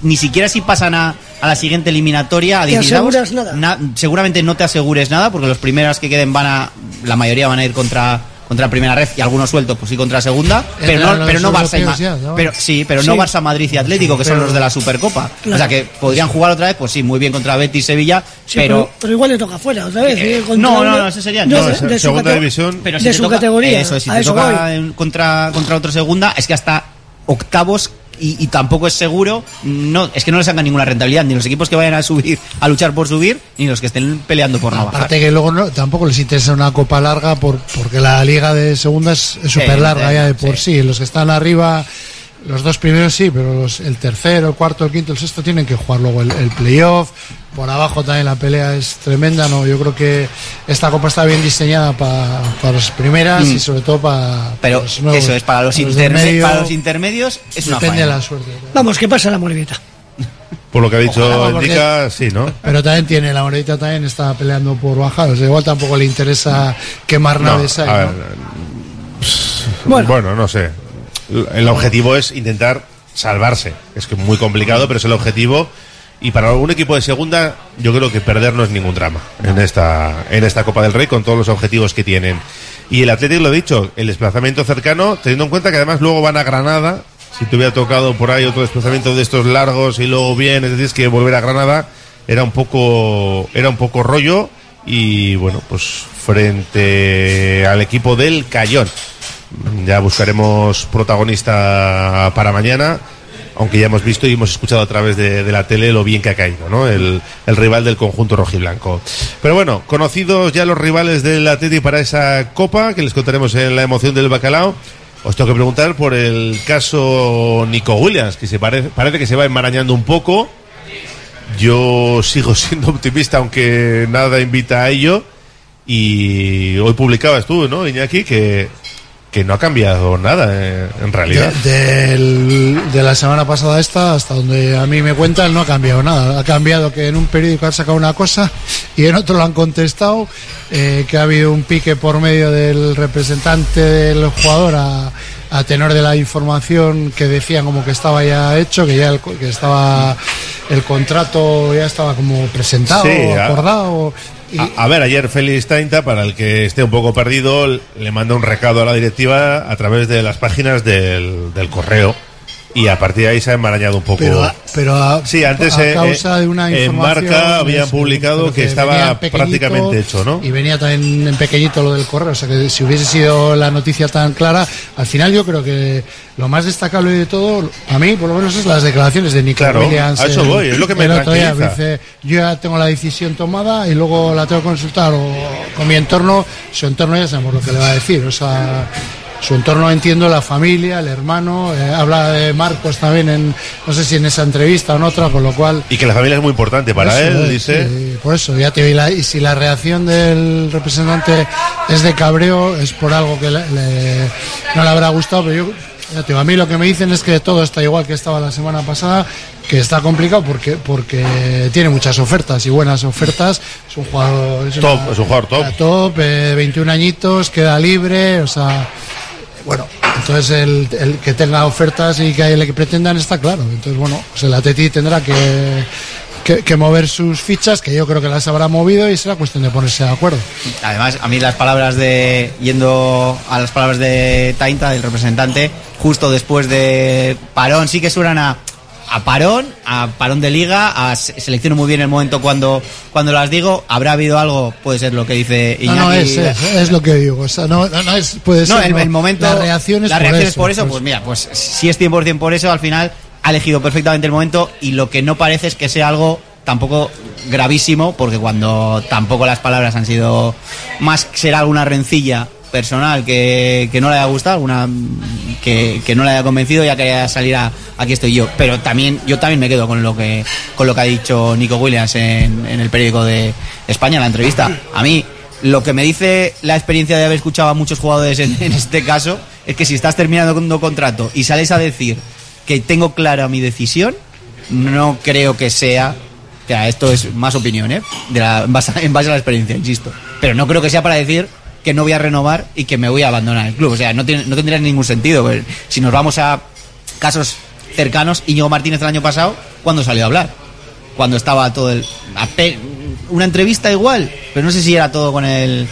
ni siquiera si pasan a, a la siguiente eliminatoria, a Te 16 aseguras nada. na- seguramente no te asegures nada, porque los primeros que queden van a, la mayoría van a ir contra contra primera red y algunos sueltos pues sí contra segunda pero no, pero no Barça y ya, ¿no? pero sí pero no. Barça Madrid y Atlético que son los de la Supercopa Claro. o sea que podrían jugar otra vez pues sí muy bien contra Betis Sevilla Sí, pero pero, igual le toca fuera otra vez. ¿eh? Contra no, no, no, ese sería No, de- de segunda división. pero si de su toca- categoría. Eso, si a te eso toca voy. contra, contra otro segunda, es que hasta octavos y, y tampoco es seguro, no, es que no le sacan ninguna rentabilidad, ni los equipos que vayan a subir, a luchar por subir, ni los que estén peleando por no bajar. Aparte que luego no, tampoco les interesa una copa larga por, porque la liga de segunda es súper larga ya de por sí. Los que están arriba, los dos primeros sí, pero los- el tercero, el cuarto, el quinto, el sexto tienen que jugar luego el, el playoff. Por abajo también la pelea es tremenda. no Yo creo que esta copa está bien diseñada pa- para las primeras Mm. y sobre todo para Pero los nuevos, eso es, para los, del interme- medio. para los intermedios es una Depende de la suerte. Vamos, que pasa la Morevieta. Por lo que ha dicho Indica, sí, ¿no? Pero también tiene, la Moredita también está peleando por bajar. O sea, igual tampoco le interesa quemar No, naves ahí. a ver, ¿no? bueno. no sé. El objetivo es intentar salvarse. Es que es muy complicado, pero es el objetivo. Y para algún equipo de segunda, yo creo que perder no es ningún drama en esta, en esta Copa del Rey con todos los objetivos que tienen. Y el Atlético, lo he dicho, el desplazamiento cercano, teniendo en cuenta que además luego van a Granada. Si te hubiera tocado por ahí otro desplazamiento de estos largos y luego vienes, tienes que volver a Granada, era un poco, era un poco rollo. Y bueno, pues frente al equipo del Cayón. Ya buscaremos protagonista para mañana, aunque ya hemos visto y hemos escuchado a través de, la tele lo bien que ha caído, ¿no? El, el rival del conjunto rojiblanco. Pero bueno, conocidos ya los rivales del Atleti para esa copa, que les contaremos en la emoción del bacalao. Os tengo que preguntar por el caso Nico Williams, que se parece, parece que se va enmarañando un poco. Yo sigo siendo optimista, aunque nada invita a ello. Y hoy publicabas tú, ¿no, Iñaki? Que, que no ha cambiado nada, eh, en realidad. De, de la semana pasada esta, hasta donde a mí me cuentan, no ha cambiado nada. Ha cambiado que en un periódico han sacado una cosa y en otro lo han contestado, eh, que ha habido un pique por medio del representante del jugador a, a tenor de la información que decían como que estaba ya hecho, que ya el, que estaba el contrato ya estaba como presentado, Sí, acordado. A, ver, ayer Félix Tainta, para el que esté un poco perdido, le manda un recado a la directiva a través de las páginas del correo. Y a partir de ahí se ha enmarañado un poco. Pero, a- pero a, Sí, antes a eh, causa eh, de una en información marca habían publicado que, estaba en prácticamente hecho, ¿no? Y venía también en pequeñito lo del correo, o sea que si hubiese sido la noticia tan clara, al final yo creo que lo más destacable de todo, a mí por lo menos es las declaraciones de Nico Claro, Williams. a eso el- voy, es lo que me el otro día, tranquiliza. dice, yo ya tengo la decisión tomada y luego la tengo que consultar o con mi entorno, su entorno ya sabemos lo que le va a decir, o sea su entorno entiendo la familia, el hermano, eh, habla de Marcos también en, no sé si en esa entrevista o en otra, con lo cual... Y que la familia es muy importante para Eso él, dice. sí, por eso, ya te y, la- y si la reacción del representante es de cabreo, es por algo que le- le- no le habrá gustado, pero yo, ya te digo, a mí lo que me dicen es que todo está igual que estaba la semana pasada, que está complicado porque porque tiene muchas ofertas y buenas ofertas. Es un jugador. Es Top, una- es un jugador top. top, eh, 21 añitos, queda libre, o sea. Bueno, entonces el, el que tenga ofertas y que le pretendan está claro. Entonces, bueno, pues el Atleti tendrá que, que, que mover sus fichas, que yo creo que las habrá movido y será cuestión de ponerse de acuerdo. Además, a mí las palabras de. Yendo a las palabras de Tainta, del representante, justo después de parón, sí que suenan a. A parón, a parón de liga, a se- selecciono muy bien el momento cuando, cuando las digo. ¿Habrá habido algo? Puede ser lo que dice No, Iñaki. no, es, es, es lo que digo. O sea, no, no, no es, puede No, ser. el, no. el momento. La reacción es la por reacción eso. es por eso, pues mira, pues si es 100% por eso, al final ha elegido perfectamente el momento y lo que no parece es que sea algo tampoco gravísimo, porque cuando tampoco las palabras han sido más será alguna rencilla personal que, que no le haya gustado, mm, que, que no le haya convencido, ya quería salir a aquí estoy yo. Pero también, yo también me quedo con lo que con lo que ha dicho Nico Williams en, en el periódico de España, en la entrevista. A mí, lo que me dice la experiencia de haber escuchado a muchos jugadores en, este caso, es que si estás terminando un contrato y sales a decir que tengo clara mi decisión, no creo que sea. O esto es más opinión, ¿eh? De la- en, base, en base a la experiencia, insisto. Pero no creo que sea para decir que no voy a renovar y que me voy a abandonar el club. O sea, no, tiene, no tendría ningún sentido. Pues, Si nos vamos a casos cercanos, Íñigo Martínez el año pasado, ¿cuándo salió a hablar? Cuando estaba todo el... Una entrevista igual, pero no sé si era todo con el,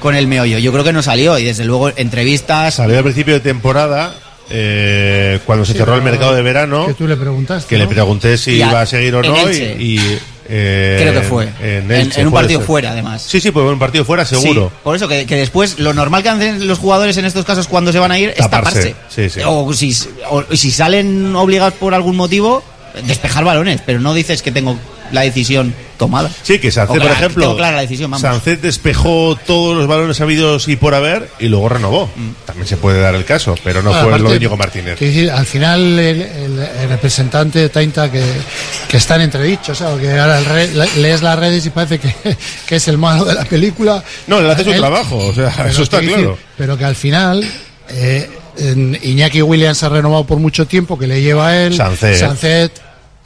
con el meollo. Yo creo que no salió y desde luego entrevistas... Salió al principio de temporada, eh, cuando se Sí, cerró el mercado de verano, Que tú le preguntaste. que le pregunté si a- iba a seguir o no. Y, y, eh, Creo que fue. En, En- Elche, en un partido ser. fuera, además. Sí, sí, pues en un partido fuera, seguro. Sí, por eso que, que después lo normal que hacen los jugadores en estos casos cuando se van a ir es Taparse. taparse. Sí, sí. O, si, o si salen obligados por algún motivo, despejar balones, pero no dices que tengo la decisión tomada. Sí, que Sancet, O por ejemplo, clara la decisión, vamos. Sancet despejó todos los balones habidos y por haber y luego renovó. Mm. También se puede dar el caso, pero no Bueno, fue lo de Íñigo Martínez. decir, al final el, el- el representante de Tainta que, que está en entredicho, ¿sabes? Que ahora el re- le- lees las redes y parece que, que es el malo de la película. No, él hace su Él- trabajo, o sea, eso está claro. decir, pero que al final eh, en Iñaki Williams ha renovado por mucho tiempo, que le lleva a él. Sancet. Sancet,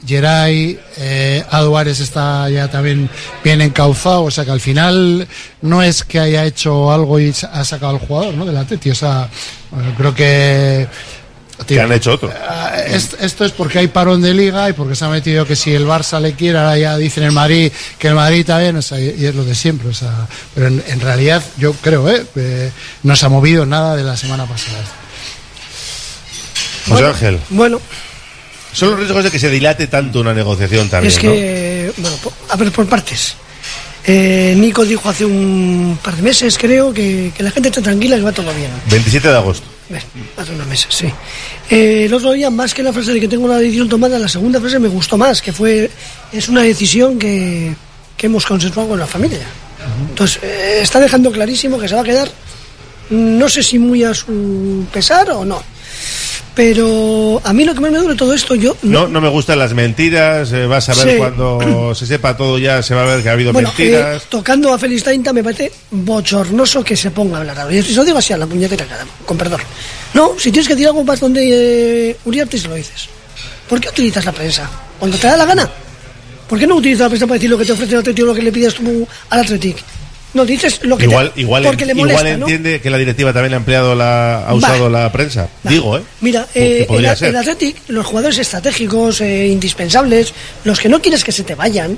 Geray, eh, Aduares está ya también bien encauzado, o sea que al final no es que haya hecho algo y ha sacado al jugador, ¿no? Del Atleti, o sea, bueno, creo que Que han hecho otro. Est- esto es porque hay parón de liga y porque se ha metido que si el Barça le quiere, ahora ya dicen el Madrid que el Madrid también, o sea, y es lo de siempre, o sea, pero en, en realidad yo creo, ¿eh? que no se ha movido nada de la semana pasada. José Ángel, Bueno, son los riesgos de que se dilate tanto una negociación también, es ¿no? que, bueno, a ver, por partes. Eh, Nico dijo hace un par de meses, creo, que, que la gente está tranquila y va todo bien. 27 de agosto. Hace unos meses, sí. Eh, el otro día, más que la frase de que tengo una decisión tomada, la segunda frase me gustó más, que fue, es una decisión que, que hemos consensuado con la familia. Entonces, eh, está dejando clarísimo que se va a quedar, no sé si muy a su pesar o no. Pero a mí lo que más me duele todo esto, yo No, no me gustan las mentiras, eh, vas a ver Sí. cuando se sepa todo ya, se va a ver que ha habido Bueno, mentiras. eh, tocando a Félix Tainta me parece bochornoso que se ponga a hablar ahora. Y eso lo digo así a la puñetera cara, con perdón. No, si tienes que decir algo más donde eh, Uriarte se lo dices. ¿Por qué utilizas la prensa? Cuando te da la gana. ¿Por qué no utilizas la prensa para decir lo que te ofrece el Atlético o lo que le pides tú al Athletic? No, dices lo que Igual, te, igual, porque le molesta, igual ¿no? entiende que la directiva también ha empleado la, ha usado la prensa. Digo, ¿eh? Mira, eh, el, Athletic, los jugadores estratégicos, eh, indispensables, los que no quieres que se te vayan,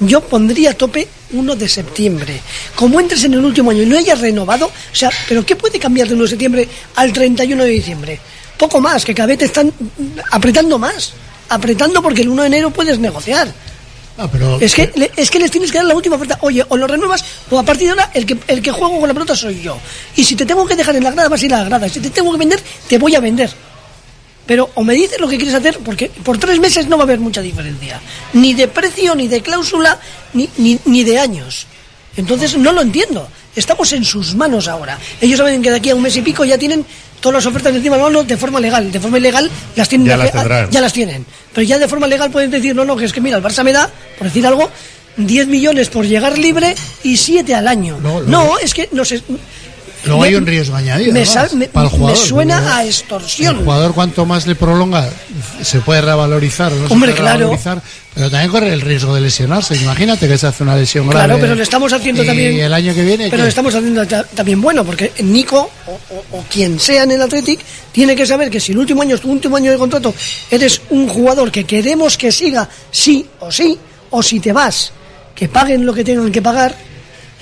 yo pondría a tope 1 de septiembre. Como entres en el último año y no hayas renovado, o sea, ¿pero qué puede cambiar de 1 de septiembre al 31 de diciembre? Poco más, que cada vez te están apretando más. Apretando porque el 1 de enero puedes negociar. Ah, pero, Es que, le- es que les tienes que dar la última oferta. Oye, o lo renuevas, o a partir de ahora el que, el que juego con la pelota soy yo. Y si te tengo que dejar en la grada, vas a ir a la grada. Si te tengo que vender, te voy a vender. Pero o me dices lo que quieres hacer, porque por tres meses no va a haber mucha diferencia. Ni de precio, ni de cláusula, ni, ni, ni de años. Entonces no lo entiendo. Estamos en sus manos ahora. Ellos saben que de aquí a un mes y pico ya tienen todas las ofertas encima, no, no, de forma legal. De forma ilegal las tienen. Ya de- las ya las tienen. Pero ya de forma legal pueden decir, no, no, que es que mira, el Barça me da, por decir algo, 10 millones por llegar libre y 7 al año. No, es que no sé. Luego me- hay un riesgo añadido. Me, además, me- para el me jugador, suena porque a El extorsión. jugador cuanto más le prolonga se puede revalorizar no Hombre, se puede claro. revalorizar, pero también corre el riesgo de lesionarse. Imagínate que se hace una lesión grave. Claro, pero le estamos haciendo y también. el año que viene. Pero ¿qué? le estamos haciendo ta- también bueno, porque Nico, o, o- o quien sea en el Athletic, tiene que saber que si el último año tu último año de contrato, eres un jugador que queremos que siga sí o sí, o si te vas, que paguen lo que tengan que pagar,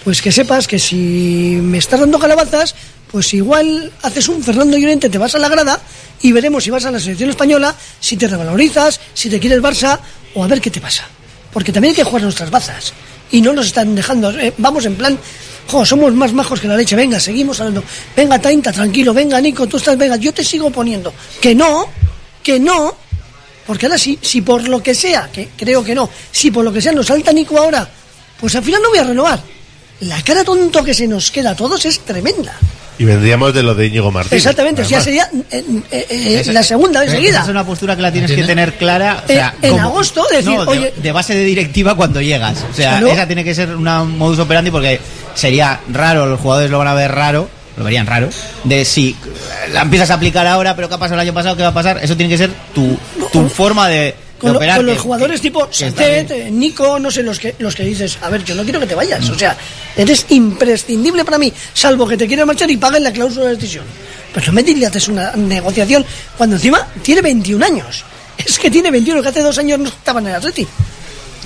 pues que sepas que si me estás dando calabazas, pues igual haces un Fernando Llorente, te vas a la grada y veremos si vas a la selección española, si te revalorizas, si te quieres Barça, o a ver qué te pasa. Porque también hay que jugar nuestras bazas. Y no nos están dejando. eh, vamos en plan, jo, somos más majos que la leche. Venga, seguimos hablando. Venga, Tainta, tranquilo. Venga, Nico, tú estás, venga, yo te sigo poniendo. Que no, que no. Porque ahora si, si por lo que sea, que creo que no, si por lo que sea nos salta Nico ahora, pues al final no voy a renovar. La cara tonto que se nos queda a todos es tremenda. Y vendríamos de lo de Íñigo Martínez. Exactamente, o sea, sería eh, eh, eh, Esa- la segunda Esa enseguida. es una postura que la tienes que tener clara. o Eh, sea, en como- agosto, decir, no, de, oye- de base de directiva cuando llegas. O sea, esa tiene que ser una modus operandi porque sería raro, los jugadores lo van a ver raro, lo verían raro, de si la empiezas a aplicar ahora, pero ¿qué ha pasado el año pasado? ¿Qué va a pasar? Eso tiene que ser tu, tu forma de con, lo- operar. con los jugadores tipo que Sancet, eh, Nico, no sé, los que, los que dices, a ver, yo no quiero que te vayas, o sea, eres imprescindible para mí, salvo que te quieras marchar y paguen la cláusula de decisión. Pero no me dilates una negociación cuando encima tiene 21 años. Es que tiene 21, que hace dos años no estaba en el Athletic.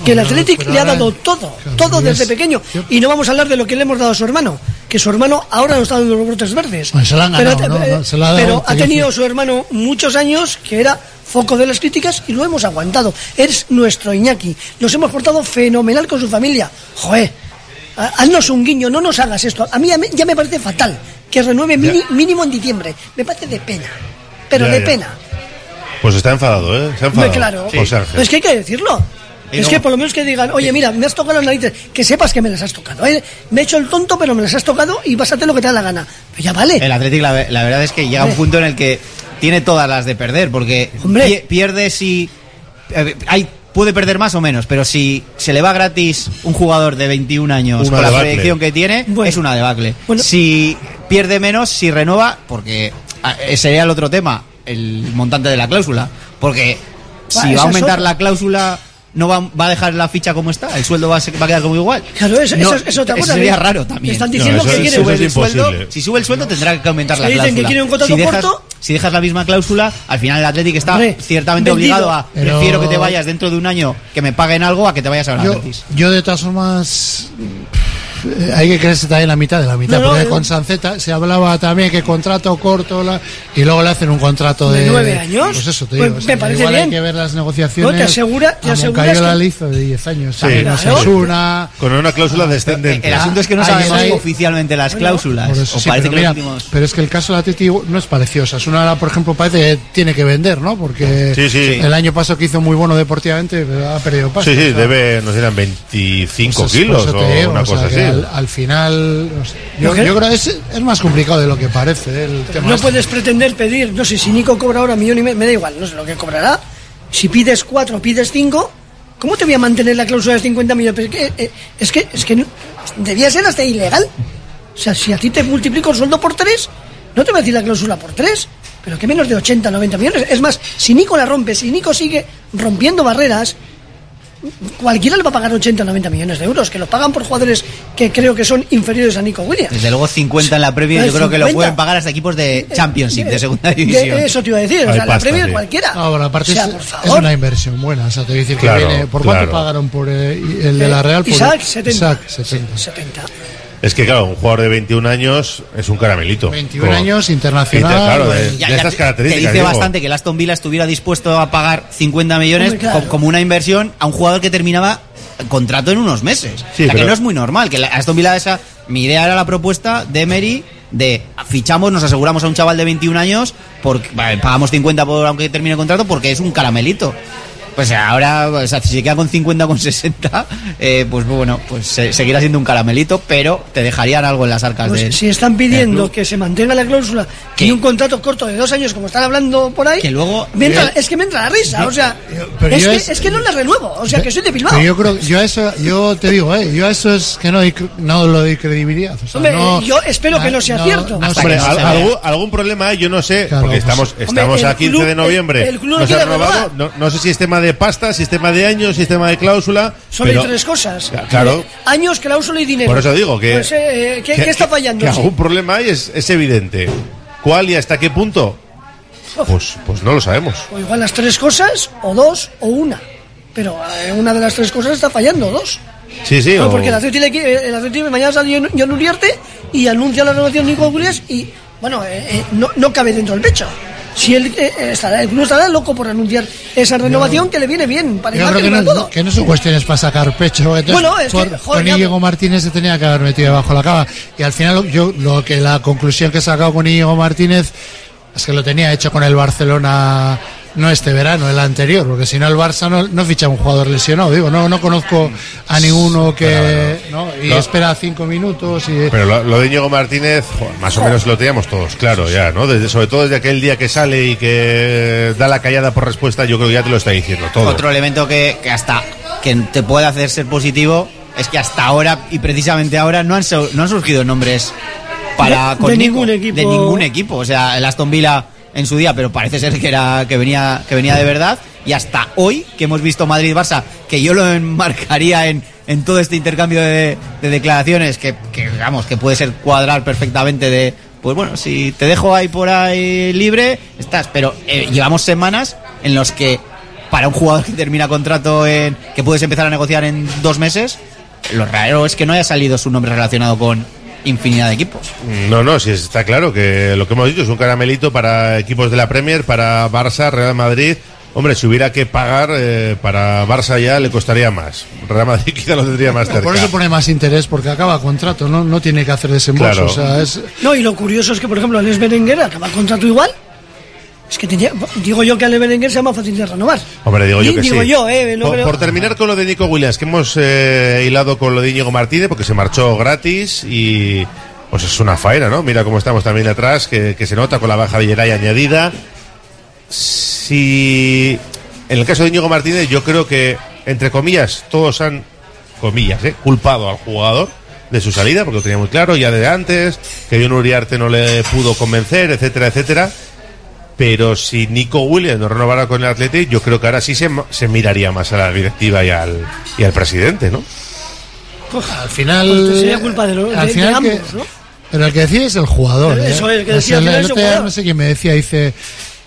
Que el Athletic le ha dado todo, todo desde es- pequeño. Y no vamos a hablar de lo que le hemos dado a su hermano, que su hermano ahora no está dando los brotes verdes. Pues se lo han Pero ganado, ha- ¿no? eh, se ha dado pero ha Tenerife. tenido su hermano muchos años que era foco de las críticas y lo hemos aguantado. Es nuestro Iñaki. Nos hemos portado fenomenal con su familia. Joder, ha- haznos un guiño, no nos hagas esto. A mí ya me, ya me parece fatal que renueve mini- mínimo en diciembre. Me parece de pena, pero Ya, de ya. pena. Pues está enfadado, ¿eh? Ha enfadado. Claro. José Ángel. Es que hay que decirlo. Y Es no- que por lo menos que digan, oye, mira, me has tocado las narices, que sepas que me las has tocado. ¿eh? Me he hecho el tonto, pero me las has tocado y vas a hacer lo que te da la gana. Pero ya vale. El Athletic, la, la verdad es que llega a un punto en el que tiene todas las de perder, porque pie- pierde si. eh, hay, puede perder más o menos, pero si se le va gratis un jugador de 21 años Una con la debacle. proyección que tiene, es una debacle. Si pierde menos, si renova, porque ah, eh, sería el otro tema, el montante de la cláusula. Porque Va, si va a aumentar otra. la cláusula. ¿No va, va a dejar la ficha como está? ¿El sueldo va a, ser- va a quedar como igual? Claro, eso- No, eso eso cosa, sería raro también. Están diciendo No, que si sube Eso el sueldo, si sube el sueldo tendrá que aumentar Si la dicen que cláusula. quieren un contrato si, dejas, corto- si dejas la misma cláusula, al final el Athletic está Hombre, ciertamente vendido. obligado a Pero- prefiero que te vayas dentro de un año que me paguen algo a que te vayas a Yo, ganar gratis. yo de todas formas hay que creerse también la mitad de la mitad, No, porque eh. con Sanceta se hablaba también que contrato corto la- y luego le hacen un contrato de, ¿De nueve años? Pues eso te Pues digo, o sea, me parece igual bien. hay que ver las negociaciones. No, te asegura- te aseguras que- le hizo de 10 años, Sí. también Claro. Con una cláusula descendente. El asunto es que no sabemos hay- oficialmente las cláusulas. Por eso o sí, parece pero, que los mira, últimos- pero es que el caso del Atleti no es parecido. Osasuna ahora, por ejemplo, parece que tiene que vender, ¿no? Porque Sí, sí. el año pasado que hizo muy bueno deportivamente, ha perdido paso. Sí, sí, o sea, debe, nos eran 25 pues, kilos o digo, una cosa así. Al, al final, no sé, yo, creo que es, es más complicado de lo que parece ¿eh? el tema. No este. puedes pretender pedir, no sé, si Nico cobra ahora millón y medio, me da igual, no sé lo que cobrará. Si pides cuatro, pides cinco, ¿cómo te voy a mantener la cláusula de 50 millones? Pero es que, eh, es que, es que no- debía ser hasta ilegal. O sea, si a ti te multiplico el sueldo por tres, no te voy a decir la cláusula por tres, pero que menos de 80, 90 millones. Es más, si Nico la rompe, si Nico sigue rompiendo barreras, cualquiera le va a pagar 80, 90 millones de euros, que lo pagan por jugadores que creo que son inferiores a Nico Williams. Desde luego 50 en la Eh, yo creo que lo 50. pueden pagar hasta equipos de Championship, de segunda De- división. eso te iba a decir, o sea, la pasta, Premier sí. cualquiera. Ahora, aparte o sea, es, por es favor. una inversión buena. O sea, te voy a decir Claro, que viene. ¿Por claro. cuánto pagaron por eh, el de la Real? Por, Isaac, 70. Isaac, 70. 70. Es que, claro, un jugador de 21 años es un caramelito. 21 Con- años, internacional. Inter- claro, de, Ya- de ya te- características. Te dice digo. bastante que el Aston Villa estuviera dispuesto a pagar 50 millones Hombre, claro. co- como una inversión a un jugador que terminaba el contrato en unos meses. Sí, o sea, que no es muy normal. Que la- Aston Villa esa. Mi idea era la propuesta de Emery de fichamos, nos aseguramos a un chaval de 21 años, porque vale, pagamos 50 por aunque termine el contrato porque es un caramelito. Pues ahora, o sea, si se queda con 50 o con 60, eh, pues bueno, pues se- seguirá siendo un caramelito, pero te dejarían algo en las arcas Pues de si están pidiendo que se mantenga la cláusula y un contrato corto de dos años, como están hablando por ahí, Que luego- me entra- Yo- es que me entra la risa. o sea, pero es, que, es- es que no la renuevo. O sea, que soy de Bilbao. Yo creo, yo a eso, yo te digo, eh, yo a eso es que no, no lo doy credibilidad. O sea, Hombre, no- yo espero que no sea cierto. no Hombre, al- algún, algún problema hay, yo no sé, Claro, porque pues- estamos, Hombre, estamos el a 15 club- de noviembre. el- el club no no se ha quiere renovado, renovar. no, no sé si es tema de pasta, si es tema de años, si es tema de cláusula. Solo pero- hay tres cosas. Claro. Años, cláusula y dinero. Por eso digo que. Pues, eh, ¿qué, que- qué está fallando? Que algún problema hay es, es evidente. ¿Cuál y hasta qué punto? Pues, pues no lo sabemos. O igual las tres cosas, o dos, o una. Pero eh, una de las tres cosas está fallando, dos. Sí, sí. No, o- porque el Atleti mañana sale John- John Uriarte y anuncia la renovación de Nico Williams y, bueno, eh, eh, no, no cabe dentro del pecho. Si él eh, eh, estará, el club estará loco por anunciar esa renovación que le viene bien para Yo creo que no, todo. que no son cuestiones para sacar pecho. Entonces, Bueno, es que, por, joder, con Íñigo Martínez se tenía que haber metido debajo la cama. Y al final, yo lo que la conclusión que he sacado con Íñigo Martínez es que lo tenía hecho con el Barcelona, no este verano, el anterior, porque si no el Barça no, no ficha un jugador lesionado. Digo, no, no conozco a ninguno que. ¿no? Y No. espera cinco minutos. y Pero lo, lo de Íñigo Martínez, joder, más o menos lo teníamos todos, claro, ya, ¿no? Desde, sobre todo desde aquel día que sale y que da la callada por respuesta, yo creo que ya te lo está diciendo todo. Otro elemento que, que hasta que te puede hacer ser positivo es que hasta ahora y precisamente ahora no han, no han surgido nombres para De- con de Nico, ningún equipo. de ningún equipo. O sea, el Aston Villa en su día, pero parece ser que era que venía que venía de verdad. Y hasta hoy que hemos visto Madrid Barça, que yo lo enmarcaría en, todo este intercambio de, de declaraciones que, que digamos que puede ser cuadrar perfectamente de pues bueno, si te dejo ahí por ahí libre, estás, pero eh, llevamos semanas en los que para un jugador que termina contrato en que puedes empezar a negociar en dos meses, lo raro es que no haya salido su nombre relacionado con infinidad de equipos. No, no, sí está claro que lo que hemos dicho es un caramelito para equipos de la Premier, para Barça, Real Madrid. Hombre, si hubiera que pagar eh, para Barça ya le costaría más. Real Madrid quizá lo tendría más cerca. por eso pone más interés, porque acaba contrato, no, no tiene que hacer desembolso. Claro. O sea, es, No, y lo curioso es que, por ejemplo, Alex Berenguer acaba el contrato igual. Es que tenía, digo yo que Alex Berenguer sea más fácil de renovar. Hombre, digo yo que digo sí. yo, eh, no por, creo- por terminar con lo de Nico Williams, que hemos eh, hilado con lo de Íñigo Martínez, porque se marchó gratis y pues es una faena, ¿no? Mira cómo estamos también atrás, que, que se nota con la baja de Geray añadida. Si en el caso de Íñigo Martínez, yo creo que, entre comillas, todos han, comillas, eh, culpado al jugador de su salida, porque lo tenía muy claro ya de antes, que John Uriarte no le pudo convencer, etcétera, etcétera. Pero si Nico Williams no renovara con el Athletic, yo creo que ahora sí se, se miraría más a la directiva y al, y al presidente, ¿no? al final. Pues sería culpa de, lo- al de- final de que- ¿no? Pero el que decide es el jugador. ¿eh? Eso es, que O decía, sea, al final el es el jugador. no sé quién me decía, dice,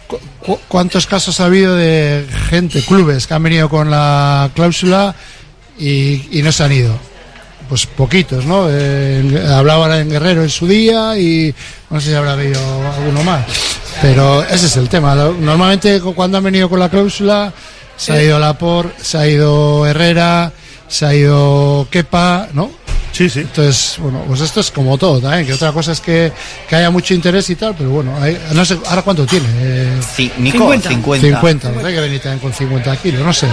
"Cu- cu- ¿cuántos casos ha habido de gente, clubes, que han venido con la cláusula y, y no se han ido? Pues poquitos, ¿no? Eh, hablaban en Guerrero en su día y no sé si habrá habido alguno más. Pero ese es el tema. Normalmente cu- cuando han venido con la cláusula se ha ido Lapor, se ha ido Herrera, se ha ido Kepa, ¿no? Sí, sí. Entonces, bueno, pues esto es como todo también, que otra cosa es que, que haya mucho interés y tal, pero bueno, hay- no sé, ¿ahora cuánto tiene? Eh, Ci- Nico, 50. 50. 50, ¿no? hay que venir también con 50 kilos, no sé.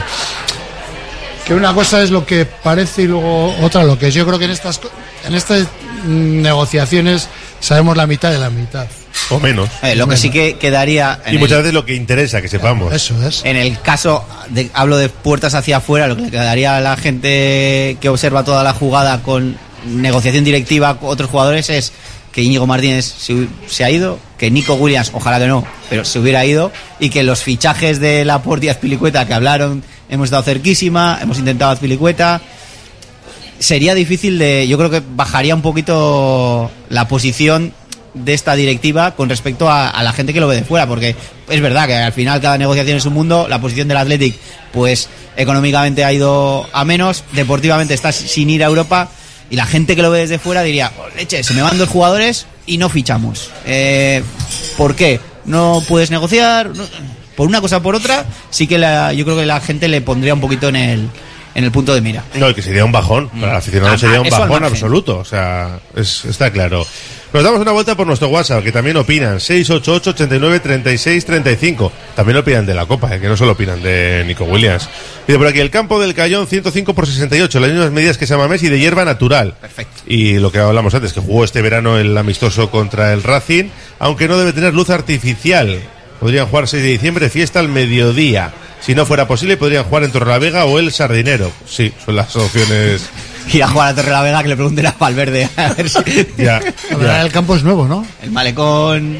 Que una cosa es lo que parece y luego otra lo que es. Yo creo que en estas, en estas mm, negociaciones sabemos la mitad de la mitad. O menos. Eh, lo que sí que quedaría en Y el- muchas veces lo que interesa, que sepamos. Eso es. En el caso, de, hablo de puertas hacia afuera, lo que le quedaría a la gente que observa toda la jugada con negociación directiva con otros jugadores es que Íñigo Martínez se, ha ido, que Nico Williams, ojalá que no, pero se hubiera ido, y que los fichajes de la y Azpilicueta que hablaron, hemos estado cerquísima, hemos intentado Azpilicueta, sería difícil de. Yo creo que bajaría un poquito la posición de esta directiva con respecto a, la gente que lo ve de fuera, porque es verdad que al final cada negociación es un mundo, la posición del Athletic, pues económicamente ha ido a menos, deportivamente está sin ir a Europa, y la gente que lo ve desde fuera diría, "Oh, leche, se me van dos jugadores y no fichamos. Eh, ¿Por qué? ¿No puedes negociar? Por una cosa o por otra, sí que la- yo creo que la gente le pondría un poquito en el, en el punto de mira. No, y que sería un bajón. Para el aficionado sería un bajón absoluto. O sea, es- está claro. Nos damos una vuelta por nuestro WhatsApp, que también opinan. 688 89 36 35. También opinan de la Copa, eh, que no solo opinan de Nico Williams. Dice por aquí, el campo del Cayón 105 por 68, las mismas medidas que San Mamés y de hierba natural. Perfecto. Y lo que hablamos antes, que jugó este verano el amistoso contra el Racing, aunque no debe tener luz artificial. Podrían jugar 6 de diciembre, fiesta al mediodía. Si no fuera posible, podrían jugar en Torrelavega o el Sardinero. Sí, son las opciones. Ir a jugar a Torre la Vega que le pregunten a Valverde. A ver si... Ya, el campo es nuevo, ¿no? El malecón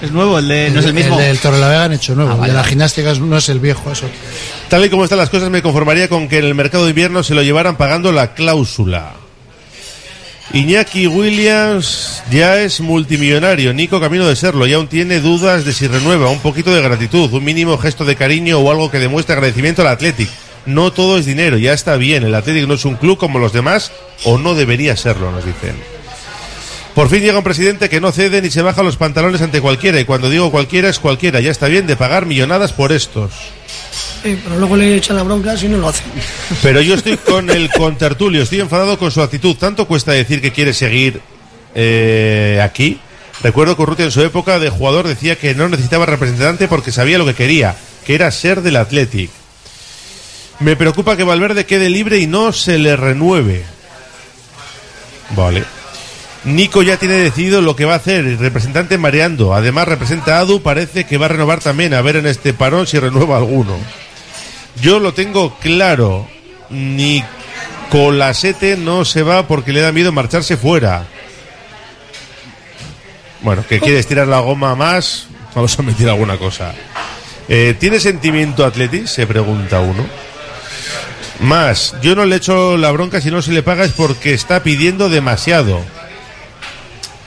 es nuevo, el de, no es el mismo. del Torrelavega han hecho nuevo. Ah, el de la gimnástica no es el viejo, eso. Tal y como están las cosas, me conformaría con que en el mercado de invierno se lo llevaran pagando la cláusula. Iñaki Williams ya es multimillonario, Nico camino de serlo, y aún tiene dudas de si renueva, un poquito de gratitud, un mínimo gesto de cariño o algo que demuestre agradecimiento al Athletic. No todo es dinero, ya está bien, el Athletic no es un club como los demás, o no debería serlo, nos dicen. Por fin llega un presidente que no cede ni se baja los pantalones ante cualquiera, y cuando digo cualquiera es cualquiera, ya está bien de pagar millonadas por estos. Pero luego le echan la bronca si no lo hace. Pero yo estoy con el contertulio, estoy enfadado con su actitud. Tanto cuesta decir que quiere seguir eh, aquí. Recuerdo que Urrutia en su época de jugador decía que no necesitaba representante porque sabía lo que quería, que era ser del Athletic. Me preocupa que Valverde quede libre y no se le renueve. Vale. Nico ya tiene decidido lo que va a hacer, el representante mareando. Además representa a Adu, parece que va a renovar también, a ver en este parón si renueva alguno. Yo lo tengo claro. Ni Colasete no se va porque le da miedo marcharse fuera. Bueno, que quiere estirar la goma más, vamos a meter alguna cosa. Eh, ¿Tiene sentimiento Atleti? Se pregunta uno. Más, yo no le echo la bronca si no se le paga es porque está pidiendo demasiado.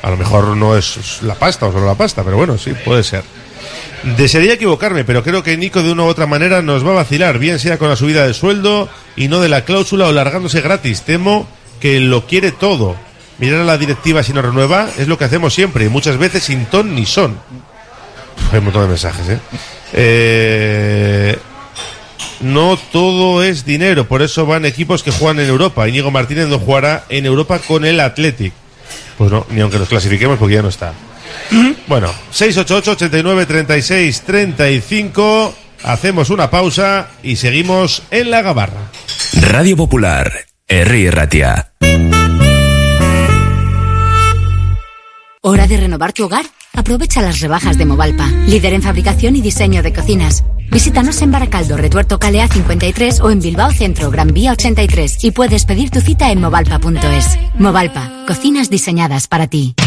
A lo mejor no es la pasta o solo la pasta, pero bueno, sí, puede ser. Desearía equivocarme, pero creo que Nico de una u otra manera nos va a vacilar, bien sea con la subida de sueldo y no de la cláusula o largándose gratis. Temo que lo quiere todo. Mirar a la directiva si no renueva es lo que hacemos siempre, y muchas veces sin ton ni son. Uf, hay un montón de mensajes, ¿eh? Eh, No todo es dinero, por eso van equipos que juegan en Europa. Íñigo Martínez no jugará en Europa con el Athletic. Pues no, ni aunque nos clasifiquemos porque ya no está. Bueno, 688 89 36 35. Hacemos una pausa y seguimos en la gabarra. Radio Popular, Herri Ratia. ¿Hora de renovar tu hogar? Aprovecha las rebajas de Movalpa, líder en fabricación y diseño de cocinas. Visítanos en Baracaldo, Retuerto Calea 53 o en Bilbao Centro, Gran Vía 83 y puedes pedir tu cita en movalpa.es. Movalpa, cocinas diseñadas para ti.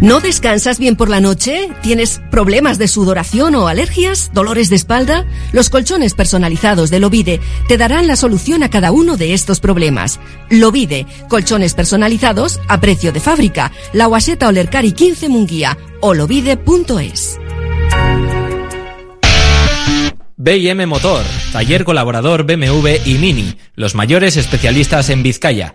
¿No descansas bien por la noche? ¿Tienes problemas de sudoración o alergias? ¿Dolores de espalda? Los colchones personalizados de Lovide te darán la solución a cada uno de estos problemas. Lovide, colchones personalizados a precio de fábrica. La Guaseta Olercari 15 Munguía o lovide.es. BM Motor, taller colaborador BMW y Mini, los mayores especialistas en Vizcaya.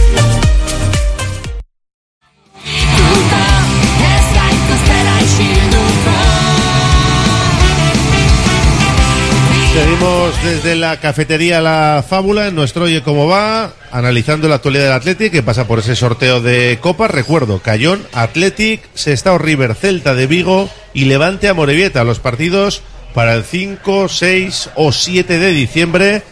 Seguimos desde la cafetería La Fábula en nuestro Oye Cómo Va, analizando la actualidad del Athletic que pasa por ese sorteo de Copa. Recuerdo, Cayón, Athletic, Sestao River, Celta de Vigo y Levante a Morevieta. Los partidos para el 5, 6 o 7 de diciembre.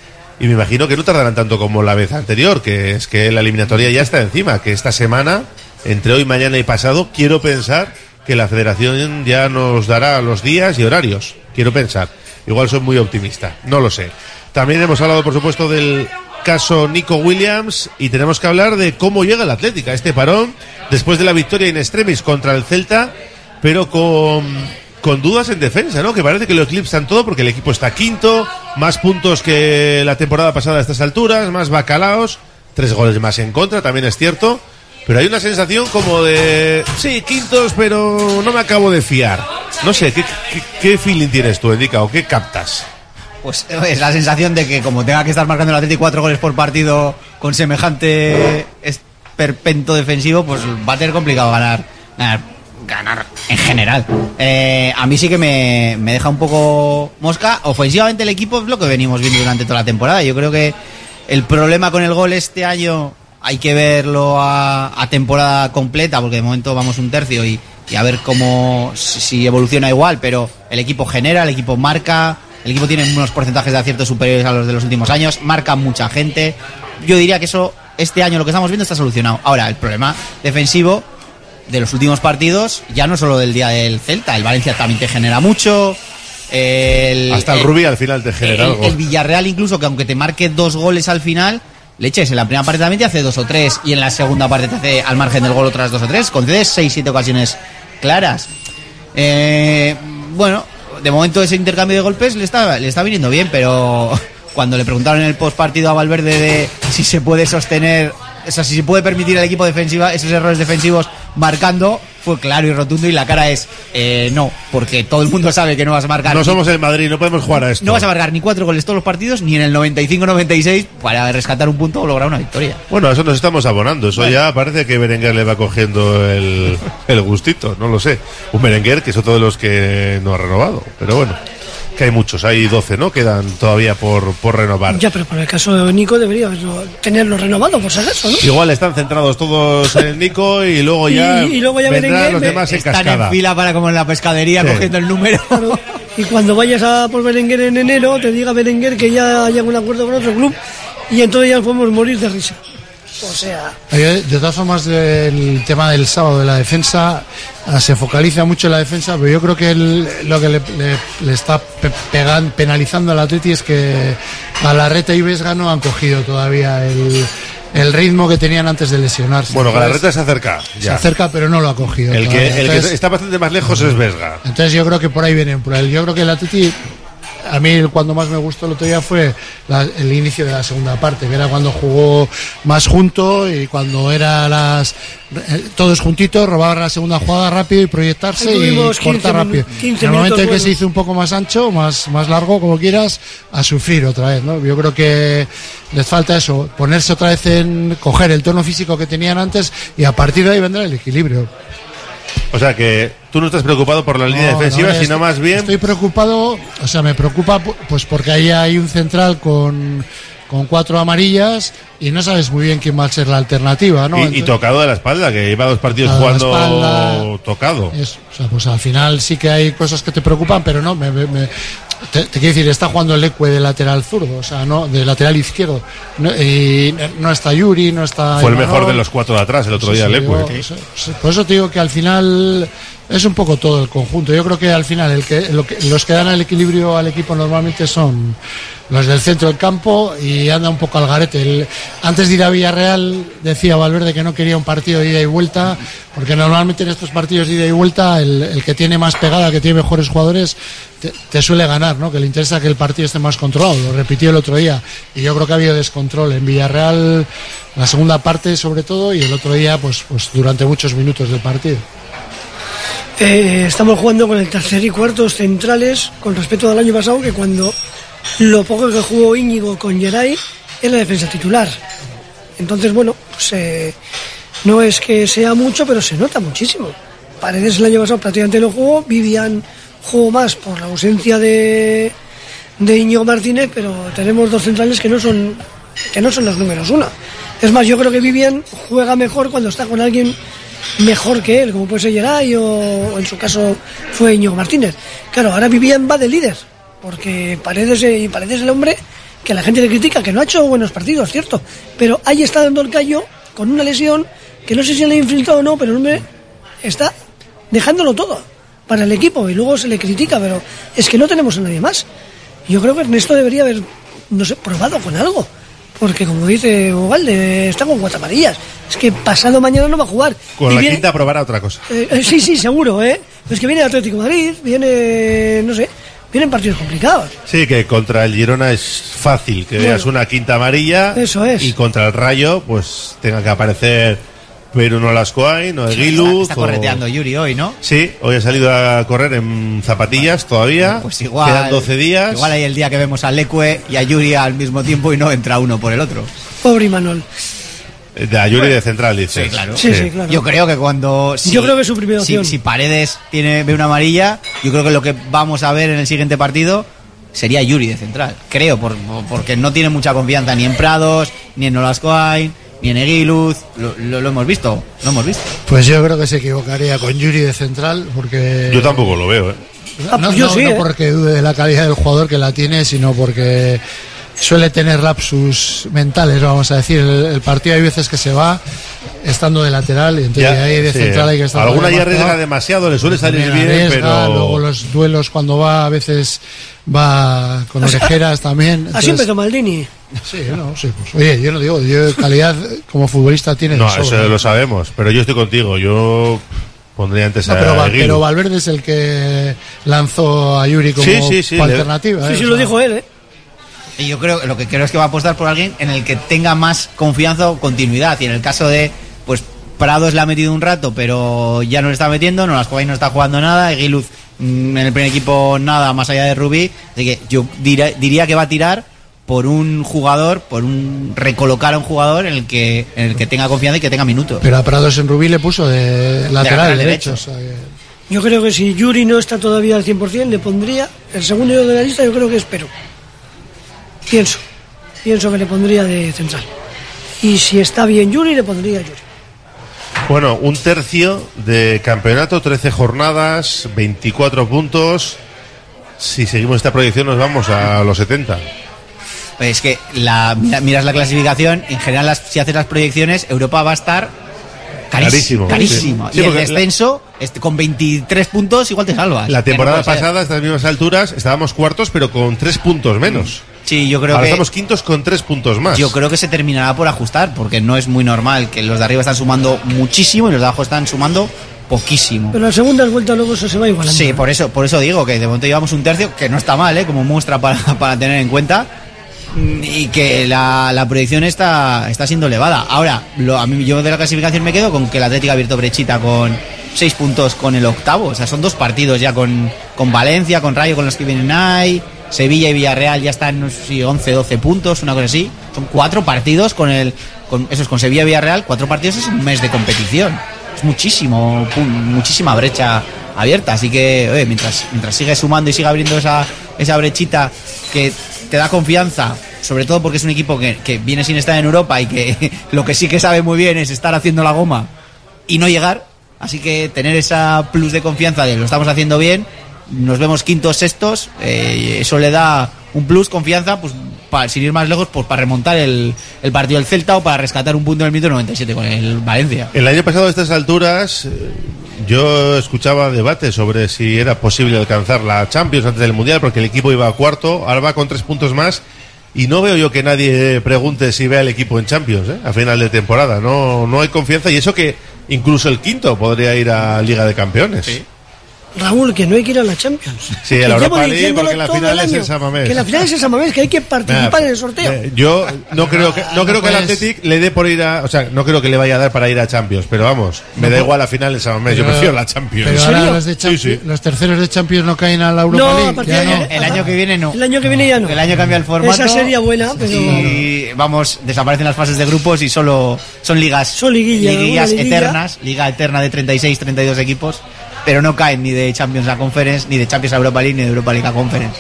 Y me imagino que no tardarán tanto como la vez anterior, que es que la eliminatoria ya está encima, que esta semana, entre hoy, mañana y pasado, quiero pensar que la federación ya nos dará los días y horarios. Quiero pensar. Igual soy muy optimista, no lo sé. También hemos hablado, por supuesto, del caso Nico Williams y tenemos que hablar de cómo llega el Atlético a este parón después de la victoria in extremis contra el Celta, pero con, con dudas en defensa, ¿no? Que parece que lo eclipsan todo porque el equipo está quinto, más puntos que la temporada pasada a estas alturas, más bacalaos, tres goles más en contra, también es cierto. Pero hay una sensación como de, sí, quintos, pero no me acabo de fiar. No sé, ¿qué, feeling tienes tú, Edica, o qué captas? Pues es la sensación de que como tenga que estar marcando el Atlético cuatro goles por partido con semejante esperpento defensivo, pues va a tener complicado ganar, ganar, ganar en general. Eh, a mí sí que me, me deja un poco mosca. Ofensivamente el equipo es lo que venimos viendo durante toda la temporada. Yo creo que el problema con el gol este año hay que verlo a, a temporada completa, porque de momento vamos un tercio y, y a ver cómo si, si evoluciona igual, pero el equipo genera, el equipo marca, el equipo tiene unos porcentajes de acierto superiores a los de los últimos años, marca mucha gente. Yo diría que eso, este año lo que estamos viendo está solucionado. Ahora, el problema defensivo de los últimos partidos, ya no solo del día del Celta, el Valencia también te genera mucho. El, Hasta el, Rubí al final te genera el, algo. el Villarreal incluso, que aunque te marque dos goles al final, le eches en la primera parte también te hace dos o tres y en la segunda parte te hace al margen del gol otras dos o tres, concedes seis, siete ocasiones claras. Eh, bueno, de momento ese intercambio de golpes le está, le está viniendo bien, pero cuando le preguntaron en el postpartido a Valverde de si se puede sostener, o sea, si se puede permitir al equipo defensiva esos errores defensivos marcando, fue claro y rotundo y la cara es eh, no, porque todo el mundo sabe que no vas a marcar. No ni- somos el Madrid, no podemos jugar a esto. no vas a marcar ni cuatro goles todos los partidos, ni en el 95-96 para rescatar un punto o lograr una victoria. Bueno, eso nos estamos abonando. Eso ya parece que Berenguer le va cogiendo el, el gustito, no lo sé. Un Berenguer que es otro de los que no ha renovado. Pero bueno, que hay muchos, hay 12, ¿no? Quedan todavía por, por renovar. Ya, pero por el caso de Nico debería haberlo- tenerlo renovado, por si acaso, ¿no? Igual están centrados todos en Nico y luego ya, Y- y luego ya vendrán Berenguer los demás en Están en fila para como en la pescadería Sí. cogiendo el número. Y cuando vayas a por Berenguer en enero, te diga Berenguer que ya hay algún acuerdo con otro club y entonces ya podemos morir de risa. O sea, De todas formas, el tema del sábado de la defensa ah, se focaliza mucho en la defensa, pero yo creo que el- lo que le, le- le está pe- pegan- penalizando al Atleti es que Galarreta y Vesga no han cogido todavía el, el ritmo que tenían antes de lesionarse. Bueno, Galarreta se acerca. se Ya. acerca, pero no lo ha cogido. El que, el que Entonces- está bastante más lejos es Vesga. entonces yo creo que por ahí vienen por él. Yo creo que el Atleti, a mí cuando más me gustó el otro día fue la- el inicio de la segunda parte, que era cuando jugó más junto y cuando era las eh, todos juntitos, robaban la segunda jugada rápido y proyectarse y tuvimos 15 cortar rápido. minu- 15 en el momento en que se hizo un poco más ancho, más, más largo, como quieras, a sufrir otra vez. ¿no? Yo creo que les falta eso, ponerse otra vez en coger el tono físico que tenían antes y a partir de ahí vendrá el equilibrio. O sea que tú no estás preocupado por la línea No, defensiva, no, sino estoy- más bien Estoy preocupado, o sea, me preocupa pu- pues porque ahí hay un central con, con cuatro amarillas y no sabes muy bien quién va a ser la alternativa, ¿no? y, tocado de la espalda, que lleva dos partidos jugando espalda. tocado. Eso, o sea, pues al final sí que hay cosas que te preocupan, pero no, me- te, te quiero decir, está jugando el Ecue de lateral zurdo, o sea, no, de lateral izquierdo. No, y no está Yuri, no está. Fue el Imanol. mejor de los cuatro de atrás el otro Sí, día, sí, Leque. digo, pues, pues, por eso te digo que al final Es un poco todo el conjunto. Yo creo que al final los que dan el equilibrio al equipo normalmente son los del centro del campo y anda un poco al garete. Antes de ir a Villarreal decía Valverde que no quería un partido de ida y vuelta, porque normalmente en estos partidos de ida y vuelta el, que tiene más pegada, que tiene mejores jugadores, te, te suele ganar, ¿no? Que le interesa que el partido esté más controlado. Lo repitió el otro día y yo creo que ha habido descontrol en Villarreal la segunda parte sobre todo y el otro día pues, pues durante muchos minutos del partido. Eh, estamos jugando con el tercer y cuartos centrales con respecto al año pasado, que cuando lo poco que jugó Íñigo con Geray es la defensa titular. Entonces, bueno, pues, eh, no es que sea mucho, pero se nota muchísimo. Paredes el año pasado prácticamente no jugó, Vivian jugó más por la ausencia de, de Íñigo Martínez, pero tenemos dos centrales que no son que no son los números uno. Es más, yo creo que Vivian juega mejor cuando está con alguien mejor que él, como puede ser Geray o, en su caso fue Íñigo Martínez. Claro, ahora Vivian va de líder, porque Paredes, eh, Paredes es el hombre que la gente le critica, que no ha hecho buenos partidos, cierto, pero ahí está dando el callo con una lesión que no sé si le ha infiltrado o no, pero el hombre está dejándolo todo para el equipo y luego se le critica, pero es que no tenemos a nadie más. Yo creo que Ernesto debería haber, probado con algo. Porque como dice Ugalde, está con cuatro amarillas. Es que pasado mañana no va a jugar. Con Y la viene- quinta probará otra cosa. eh, eh, sí, sí, seguro, ¿eh? Es que viene Atlético de Madrid, viene, no sé, vienen partidos complicados. Sí, que contra el Girona es fácil que Bueno. veas una quinta amarilla. Eso es. Y contra el Rayo, pues tenga que aparecer Peruno Lascoain o Eguiluz. Está o- correteando Yuri hoy, ¿no? Sí, hoy ha salido a correr en zapatillas todavía. Pues igual. Quedan 12 días. Igual hay el día que vemos a Leque y a Yuri al mismo tiempo y no entra uno por el otro. Pobre Imanol. Eh, De a Yuri de central, dices. Sí, claro. Sí, sí, claro. Yo creo que cuando. si- Yo creo que es su primera si- opción. Si, Paredes tiene, ve una amarilla, yo creo que lo que vamos a ver en el siguiente partido sería Yuri de central. Creo, por- porque no tiene mucha confianza ni en Prados, ni en Olascoain, ni en Eguiluz. Lo, lo- lo hemos visto, lo hemos visto. Pues yo creo que se equivocaría con Yuri de central porque... Yo tampoco lo veo, ¿eh? No, no- no porque dude de la calidad del jugador que la tiene, sino porque suele tener lapsus mentales, vamos a decir. El, el partido hay veces que se va estando de lateral y entonces Ya, ahí de sí. central hay que estar Alguna ya arriesga demasiado, le suele salir bien, arriesga, pero. Luego los duelos cuando va a veces va con Así- orejeras también. Así entonces- empezó Maldini. Sí, no, sí, pues, oye, yo no digo, yo calidad como futbolista tiene No, eso lo sabemos, pero yo estoy contigo. Yo pondría antes No, a pero, Val- Eguiluz. pero Valverde es el que lanzó a Yuri como Sí, sí, sí, alternativa. Sí, ¿eh? sí, lo dijo él, ¿eh? Y yo creo lo que creo es que va a apostar por alguien en el que tenga más confianza o continuidad. Y en el caso de, pues, Prados le ha metido un rato, pero ya no le está metiendo, no las no está jugando nada, Eguiluz mm, en el primer equipo nada más allá de Rubí. Así que yo dirá- diría que va a tirar por un jugador, por un recolocar a un jugador en el que en el que tenga confianza y que tenga minutos. Pero a Prados en Rubí le puso de lateral, lateral derecho. derecho. o sea que- Yo creo que si Yuri no está todavía al 100%, le pondría el segundo de la lista, yo creo que es Perú. Pienso. Pienso que le pondría de central. Y si está bien Yuri, le pondría a Yuri. Bueno, un tercio de campeonato, 13 jornadas, 24 puntos. Si seguimos esta proyección, nos vamos a los 70. Pues es que la, mira- miras la clasificación, en general las- si haces las proyecciones, Europa va a estar Carísimo, carísimo. carísimo. sí. Sí, y el porque la- descenso, este, con 23 puntos, igual te salvas. La no temporada ser. pasada, a estas mismas alturas, estábamos cuartos, pero con 3 puntos menos. Sí, yo creo Ahora que. estamos quintos con 3 puntos más. Yo creo que se terminará por ajustar, porque no es muy normal que los de arriba están sumando muchísimo y los de abajo están sumando poquísimo. Pero la segunda vuelta luego eso se va igualando. Sí, por eso, por eso digo que de momento llevamos un tercio, que no está mal, ¿eh? como muestra para, para tener en cuenta, y que la, la proyección está, está siendo elevada. Ahora, lo, a mí yo de la clasificación me quedo con que el Atlético ha abierto brechita con seis puntos con el octavo, o sea, son dos partidos ya con, con Valencia, con Rayo, con los que vienen ahí, Sevilla y Villarreal ya están, no sé si 11, 12 puntos, una cosa así. Son cuatro partidos con el, con, eso es con Sevilla y Villarreal, cuatro partidos es un mes de competición. Es muchísimo, pum, muchísima brecha abierta. Así que, oye, mientras, mientras sigue sumando y sigue abriendo esa, esa brechita que te da confianza, sobre todo porque es un equipo que, viene sin estar en Europa y que lo que sí que sabe muy bien es estar haciendo la goma y no llegar. Así que tener esa plus de confianza de lo estamos haciendo bien, nos vemos quintos, sextos, eh, eso le da un plus, confianza, pues para, sin ir más lejos, pues para remontar el, el partido del Celta o para rescatar un punto en el minuto 97 con el Valencia. El año pasado a estas alturas, eh, yo escuchaba debates sobre si era posible alcanzar la Champions antes del Mundial, porque el equipo iba a cuarto, ahora va con tres puntos más. Y no veo yo que nadie pregunte si ve al equipo en Champions ¿eh? a final de temporada. No, no hay confianza. Y eso que incluso el quinto podría ir a Liga de Campeones. Raúl, que no hay que ir a la Champions. Sí, a la Europa League, porque la final el es en San Mamés. Que la final es en San Mamés, que hay que participar Nah, en el sorteo. eh, yo no creo que no creo que el Athletic le dé por ir a, o sea, no creo que le vaya a dar para ir a Champions, pero vamos, me da igual la final en San Mamés, yo prefiero la Champions. Pero ahora los, de Champions- los terceros de Champions no caen a la Europa No, a League. partir ya de- no. El año que viene no. El año que viene ya no. El año cambia el formato. Esa sería buena, pero. Y vamos, desaparecen las fases de grupos y solo son ligas. Son liguilla, liguillas liguilla. eternas, liga eterna de 36, 32 equipos, pero no caen ni de Champions a Conference, ni de Champions a Europa League, ni de Europa League a Conference.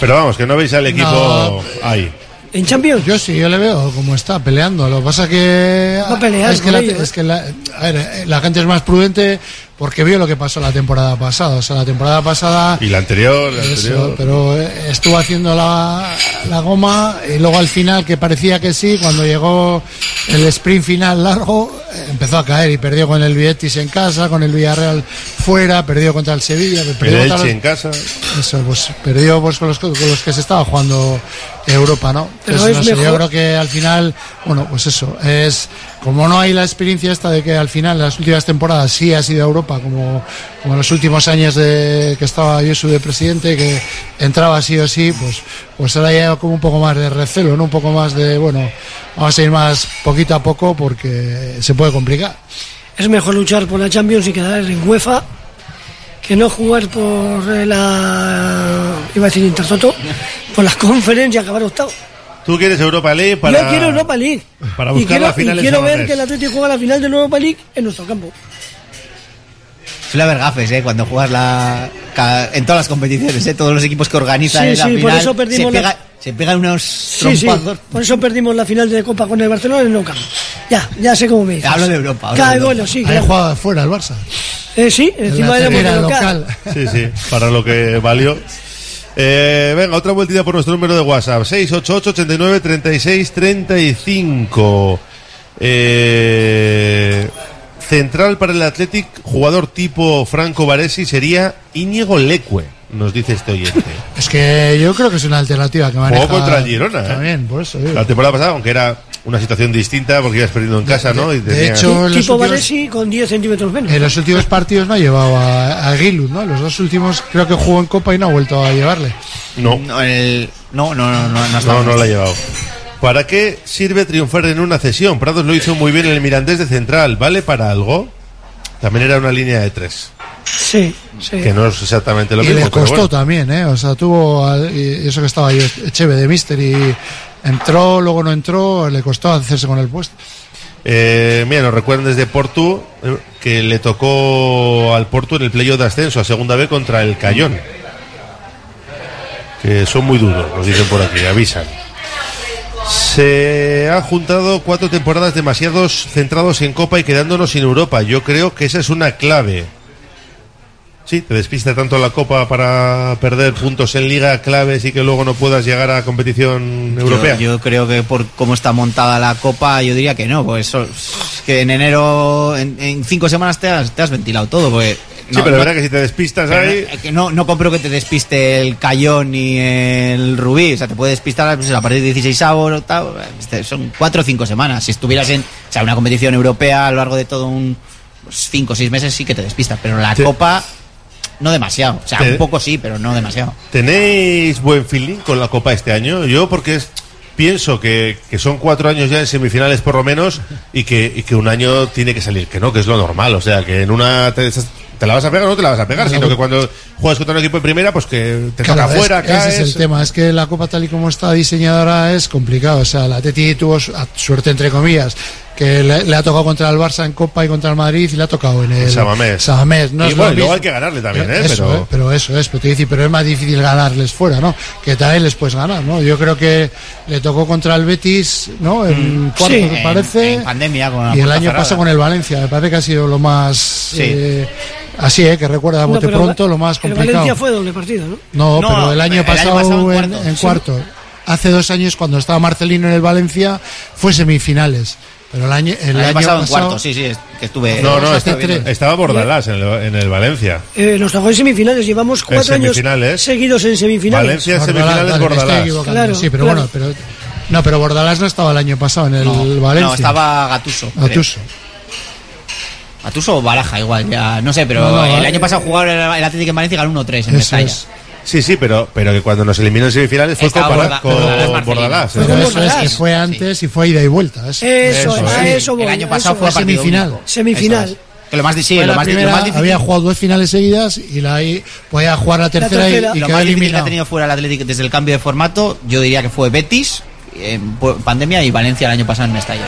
Pero vamos, que no veis al equipo No. ahí. ¿En Champions? Yo sí, yo le veo como está peleando. Lo que pasa que. Va a pelear es que, con la, ello, es que la, a ver, la gente es más prudente porque vio lo que pasó la temporada pasada. O sea, la temporada pasada. Y la anterior, la Eso, anterior. pero eh, estuvo haciendo la, la goma y luego al final, que parecía que sí, cuando llegó el sprint final largo, eh, empezó a caer y perdió con el Betis en casa, con el Villarreal fuera, perdió contra el Sevilla, El perdió contra Elche los- en casa. eso, pues perdió pues, con, los, con los que se estaba jugando Europa, ¿no? Pero Entonces, es no sé, mejor- Yo creo que al final, bueno, pues eso, es como no hay la experiencia esta de que al final, las últimas temporadas sí ha sido Europa, como, en los últimos años de que estaba Josu de presidente, que entraba sí o sí, pues, pues ahora ya como un poco más de recelo, ¿no? Un poco más de, bueno, vamos a ir más poquito a poco porque se puede complicar. Es mejor luchar por la Champions y quedar en UEFA que no jugar por eh, la. iba a decir Intertoto, por las conferencias acabar octavo. Tú quieres Europa League para Yo quiero Europa League. para y buscar quiero, la final y quiero ver que el Atlético juega la final de la Europa League en nuestro campo. Suele haber gafes, ¿eh? Cuando juegas la, ca- en todas las competiciones, ¿eh? Todos los equipos que organizan Sí, en la sí, por final eso perdimos se, la- pega- se pegan unos Sí, sí. trompados. Por eso perdimos la final de Copa con el Barcelona en el Camp. Ya, ya sé cómo me dices. Hablo de Europa, hablo Europa. bueno, sí, claro. jugado afuera el Barça. Eh, sí, encima la de local. local. Sí, sí, para lo que valió. Eh, venga, otra vueltita por nuestro número de WhatsApp. 688 89 36 35. Eh, central para el Athletic, jugador tipo Franco Baresi sería Íñigo Leque, nos dice este oyente. Es que yo creo que es una alternativa que maneja. Jugó contra el Girona, ¿eh? También, por eso digo. La temporada pasada, aunque era una situación distinta porque ibas perdiendo en casa, ¿no? Y de hecho, en los Tipo últimos- con 10 centímetros menos. En los últimos partidos no ha llevado a, a Gilut, ¿no? Los dos últimos creo que jugó en Copa y no ha vuelto a llevarle. No. No, el- no, no, no, no, no, No, no la ha llevado. ¿Para qué sirve triunfar en una cesión? Prados lo hizo muy bien en el Mirandés de Central. ¿Vale para algo? También era una línea de tres. Sí, sí. Que no es exactamente lo y mismo. le pero costó bueno. también, ¿eh? O sea, tuvo. al- y eso que estaba yo, Echeve de Mister y entró, luego no entró, le costó hacerse con el puesto. Eh, mira, nos recuerdan desde Portu eh, que le tocó al Portu en el playoff de ascenso a segunda vez contra el Cayón. Que son muy duros, nos dicen por aquí, avisan. Se han juntado cuatro temporadas demasiados centrados en Copa y quedándonos sin Europa. Yo creo que esa es una clave. Sí, te despista tanto la Copa para perder puntos en Liga claves y que luego no puedas llegar a competición europea. Yo, yo creo que por cómo está montada la copa, yo diría que no, pues que en enero, en, en cinco semanas te has, te has ventilado todo, porque... Sí, pero es verdad que si te despistas ahí... no- que no, no compro que te despiste el Cayón ni el Rubí, o sea, te puede despistar pues, a partir de 16 avos, este, son cuatro o cinco semanas. Si estuvieras en o sea, una competición europea a lo largo de todo un pues, cinco o seis meses sí que te despistas, pero la copa no demasiado, o sea, un poco sí, pero no demasiado. ¿Tenéis buen feeling con la Copa este año? Yo porque es- pienso que, que son cuatro años ya en semifinales por lo menos y que, y que un año tiene que salir, que no, que es lo normal. O sea, que en una te, te la vas a pegar o no te la vas a pegar, sino que cuando juegas contra un equipo en primera, pues que te Claro, toca es- afuera, ese caes. es el tema, es que la Copa tal y como está diseñada ahora es complicado. O sea, la Teti tuvo suerte, entre comillas, que le, le ha tocado contra el Barça en Copa y contra el Madrid y le ha tocado en el Samamés. Samamés. No Y es bueno, luego hay que ganarle también, ¿eh? Eso, Pero- eh, pero eso es, pero te dice, pero es más difícil ganarles fuera, ¿no? Que también les puedes ganar, ¿no? Yo creo que le tocó contra el Betis, ¿no? En cuarto, Sí, me parece. en pandemia con la y el año cerrada. pasado con el Valencia, me parece que ha sido lo más. eh, así, ¿eh? Que recuerda a No, bote pronto, lo más el complicado. Valencia fue doble partido, ¿no? No, No, pero el año el año pasado, en en, cuarto. en Sí. cuarto. Hace dos años, cuando estaba Marcelino en el Valencia, fue semifinales. Pero el año, el El año pasado en cuarto, sí, sí, que estuve. No, no, tres. estaba Bordalás en el, en el Valencia. Eh, nos tocó en semifinales, llevamos cuatro años seguidos en semifinales. Valencia Bordalás, semifinales Bordalás. Claro, sí, pero claro. bueno, pero no, pero Bordalás no estaba el año pasado en el Valencia. No, estaba Gatuso. creo. Atuso. Gatuso o Baraja, igual, ya. No sé, pero No, no, el eh, año pasado jugaron el, Atlético en Valencia y ganó 1-3 en Mestalla. es. Sí, sí, pero, pero que cuando nos eliminó en semifinales fue con, Estaba Bala- Borda- con Bordalás Marcelino. Bordalás. Pero ¿eh? eso es que fue antes y fue ida y vuelta. Eso, Eso, Eso a es. eso voy. El año a pasado eso fue voy. partido semifinal. único. Semifinal. Eso es. Que lo más, di- sí, Fue lo la más, di- lo primera, más difícil. había jugado dos finales seguidas y la ahí podía jugar la tercera, y- tercera. y, lo quedó más difícil que ha eliminado. tenido fuera el Atlético desde el cambio de formato, yo diría que fue Betis, en pu- pandemia y Valencia el año pasado en Mestalla.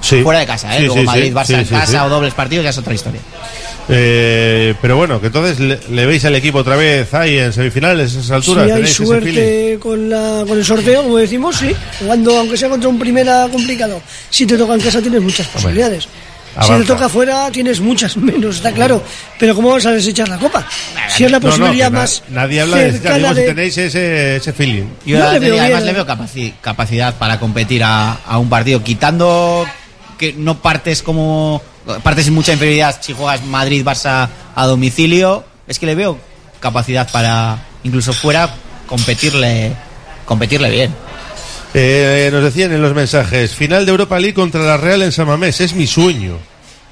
Sí. Fuera de casa, ¿eh? Sí, Luego sí, Madrid, Barça sí, en sí, casa sí. o dobles partidos ya es otra historia. Eh, pero bueno, que entonces le, le veis al equipo otra vez ahí en semifinales a esas alturas. Si hay suerte con, la, con el sorteo, como decimos, sí. Jugando, aunque sea contra un primera complicado. Si te toca en casa tienes muchas posibilidades. Si avanza. te toca afuera tienes muchas menos, está claro. Pero ¿cómo vas a desechar la copa? Si es la No, no, posibilidad que na- más nadie habla de cercana digo, si de- tenéis ese, ese feeling. Yo No a- le veo además bien. le veo capaci- capacidad para competir a, a un partido, quitando que no partes como partes sin mucha inferioridad si juegas Madrid Barça a domicilio, es que le veo capacidad para incluso fuera competirle competirle bien. Eh, nos decían en los mensajes, final de Europa League contra la Real en San Mamés, es mi sueño,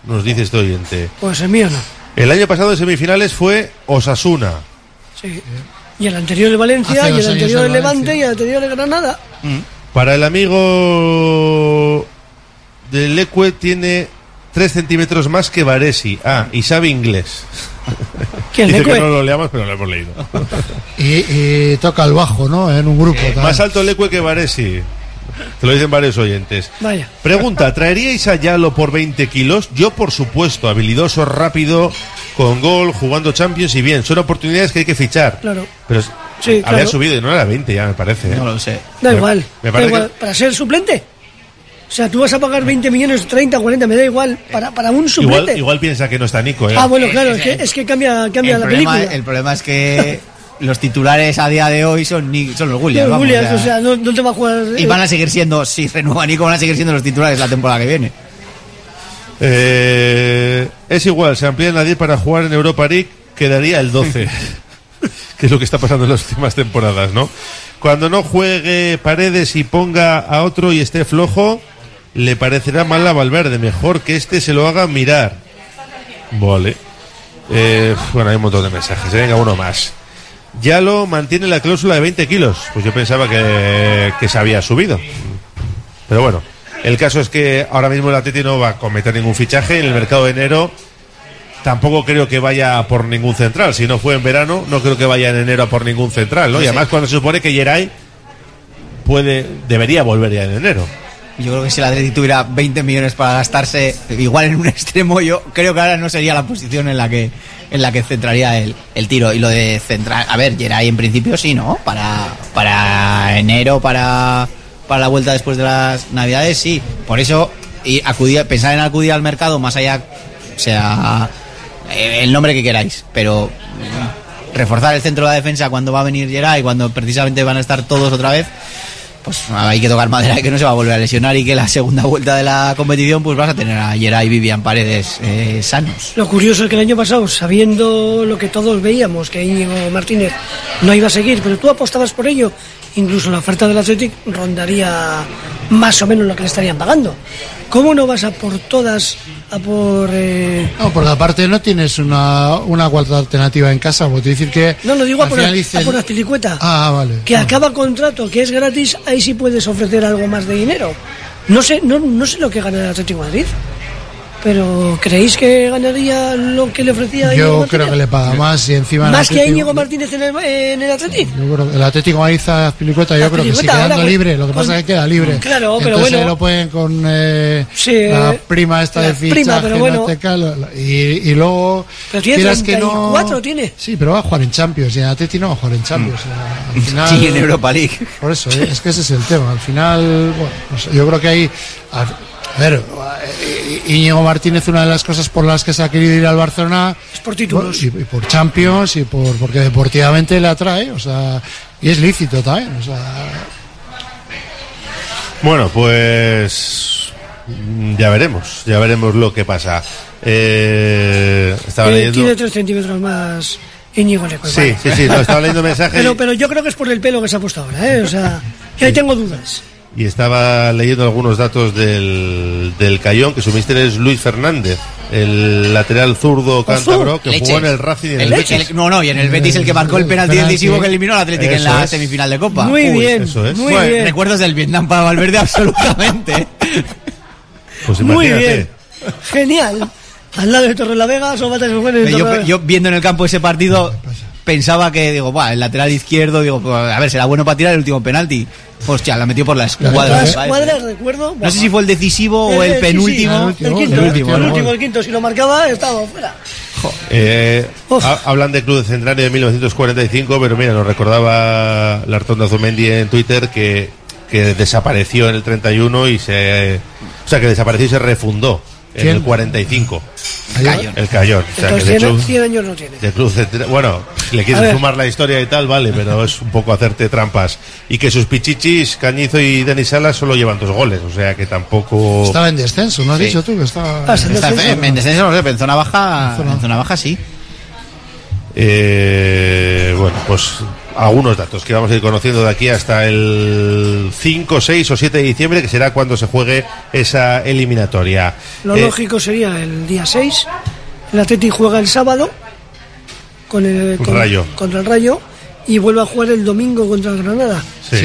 nos dice este oyente. Pues el mío no. El año pasado en semifinales fue Osasuna. Sí. Y el anterior el Valencia, y el anterior el el Levante, y el anterior el Granada. Para el amigo del Lecue tiene 3 centímetros más que Varesi. Ah, y sabe inglés. ¿Quién, Dice Lecue? que no lo leamos, pero lo hemos leído. Y, y toca el bajo, ¿no? En un grupo. Más alto Lecue que Varesi. Te lo dicen varios oyentes. Vaya. Pregunta, ¿traeríais a Yalo por 20 kilos? Yo, por supuesto, habilidoso, rápido, con gol, jugando Champions y bien. Son oportunidades que hay que fichar. Claro. Pero Sí, había claro. subido y no era 20 ya, me parece. ¿eh? No lo sé. Da Me- igual. me da parece igual. que- Para ser suplente. O sea, tú vas a pagar 20 millones, 30, 40, me da igual. Para, para un suplente. Igual, igual piensa que no está Nico, ¿eh? Ah, bueno, claro, es que, es que cambia, cambia la problema, película. el problema es que los titulares a día de hoy son, son los Williams. Los Williams, o o sea, no, no te va a jugar. y eh, van a seguir siendo, si renueva Nico, van a seguir siendo los titulares la temporada que viene. Eh, es igual, se amplía nadie para jugar en Europa League, quedaría el 12. que es lo que está pasando en las últimas temporadas, ¿no? Cuando no juegue Paredes y ponga a otro y esté flojo, le parecerá mal a Valverde. Mejor que este se lo haga mirar. Vale. Eh, bueno, hay un montón de mensajes. eh, Venga, uno más. Ya lo mantiene la cláusula de 20 kilos. Pues yo pensaba que, que se había subido. Pero bueno, el caso es que ahora mismo el Atleti no va a cometer ningún fichaje. En el mercado de enero tampoco creo que vaya por ningún central. Si no fue en verano, no creo que vaya en enero a por ningún central. ¿no? Y además cuando se supone que Geray puede, debería volver ya en enero. Yo creo que si el Atleti tuviera 20 millones para gastarse igual en un extremo, yo creo que ahora no sería la posición en la que en la que centraría el, el tiro. Y lo de centrar, a ver, Geray en principio sí, ¿no? Para, para enero, para, para la vuelta después de las navidades, sí. Por eso, y acudir, pensar en acudir al mercado más allá, o sea, eh, el nombre que queráis, pero reforzar el centro de la defensa cuando va a venir Geray, cuando precisamente van a estar todos otra vez, pues hay que tocar madera de que no se va a volver a lesionar y que la segunda vuelta de la competición pues vas a tener a Geray y Vivian Paredes eh, sanos. Lo curioso es que el año pasado, sabiendo lo que todos veíamos, que Íñigo Martínez no iba a seguir, pero tú apostabas por ello, incluso la oferta del Athletic rondaría más o menos lo que le estarían pagando. ¿Cómo no vas a por todas, a por... eh, No, porque aparte no tienes una, una cuarta alternativa en casa, porque decir que. No, lo digo a por, final a dices- por Azpilicueta. Ah, vale. que acaba contrato, que es gratis, ahí sí puedes ofrecer algo más de dinero. No sé, no, no sé lo que gana el Atlético de Madrid, pero ¿creéis que ganaría lo que le ofrecía Íñigo Yo Martínez? creo que le paga más y encima. el ¿Más que a Íñigo Martínez en el, en el Atlético? Yo creo que el Atlético Madrid a Azpilicueta, yo creo que sí, quedando ahora, pues, libre. Lo que pasa con- es que queda libre. Claro, pero Entonces bueno. lo pueden con eh, Sí, la eh, prima esta la de prima, pero bueno. cal- y, y luego. Pero tiene quieras que 34, no, tiene. Sí, pero va a jugar en Champions y en Atlético no va a jugar en Champions. sea, al final, Sí, en Europa League. Por eso, eh, es que ese es el tema. Al final, bueno, no sé, yo creo que hay. A, a ver, eh, Íñigo Martínez, una de las cosas por las que se ha querido ir al Barcelona. Es por títulos. Y, y por Champions y por porque deportivamente le atrae, o sea, y es lícito también, o sea. Bueno, pues ya veremos, ya veremos lo que pasa. Eh, estaba Eh, leyendo. tiene 3 centímetros más Íñigo Leco. Sí, sí, sí, no, estaba leyendo mensajes Pero, pero yo creo que es por el pelo que se ha puesto ahora, ¿eh? O sea, que ahí tengo dudas. Y estaba leyendo algunos datos del, del Cayón, que su mister es Luis Fernández, el lateral zurdo cántabro que Leches. jugó en el Racing y en el, El- Betis. el- no, no, y en el Betis el que marcó el penalti decisivo que eliminó al Atlético en la es. semifinal de Copa. Muy bien, eso es. muy Bueno, bien. Recuerdos del Vietnam para Valverde absolutamente. Pues Muy imagínate. bien. Genial. Al lado de Torre la Vega, son batas en yo, yo viendo en el campo ese partido pensaba que, digo, "Buah, el lateral izquierdo, digo, pues, a ver, será bueno para tirar el último penalti. Hostia, la metió por la escuadra. La me escuadra, parece. recuerdo. No sé si fue el decisivo o Eh, el sí, sí, penúltimo. el quinto, El último, el ¿no? último, el quinto. Si lo marcaba, estaba fuera. Eh, ha- hablan de Club de Centenario de 1945, pero mira, nos recordaba Lartón de Azumendi en Twitter que, que desapareció en el 31 y se. O sea, que desapareció y se refundó en el 45. Cayón. El Cayón. O sea, que Entonces, de 100, hecho, 100 años no tiene. de Bueno, si le quieres sumar la historia y tal, vale, pero es un poco hacerte trampas. Y que sus pichichis, Cañizo y Denis Salas, solo llevan dos goles, o sea que tampoco. Estaba en descenso, ¿no has Sí. dicho tú que estaba... Ah, Está no sé, en, en descenso, no sé, pero en zona baja, zona- en zona baja sí. Eh, bueno, pues algunos datos que vamos a ir conociendo de aquí hasta el 5, 6 o 7 de diciembre, que será cuando se juegue esa eliminatoria. Lo Eh, lógico sería el día 6. El Atleti juega el sábado con el, con- Rayo. contra el Rayo y vuelve a jugar el domingo contra el Granada. sí.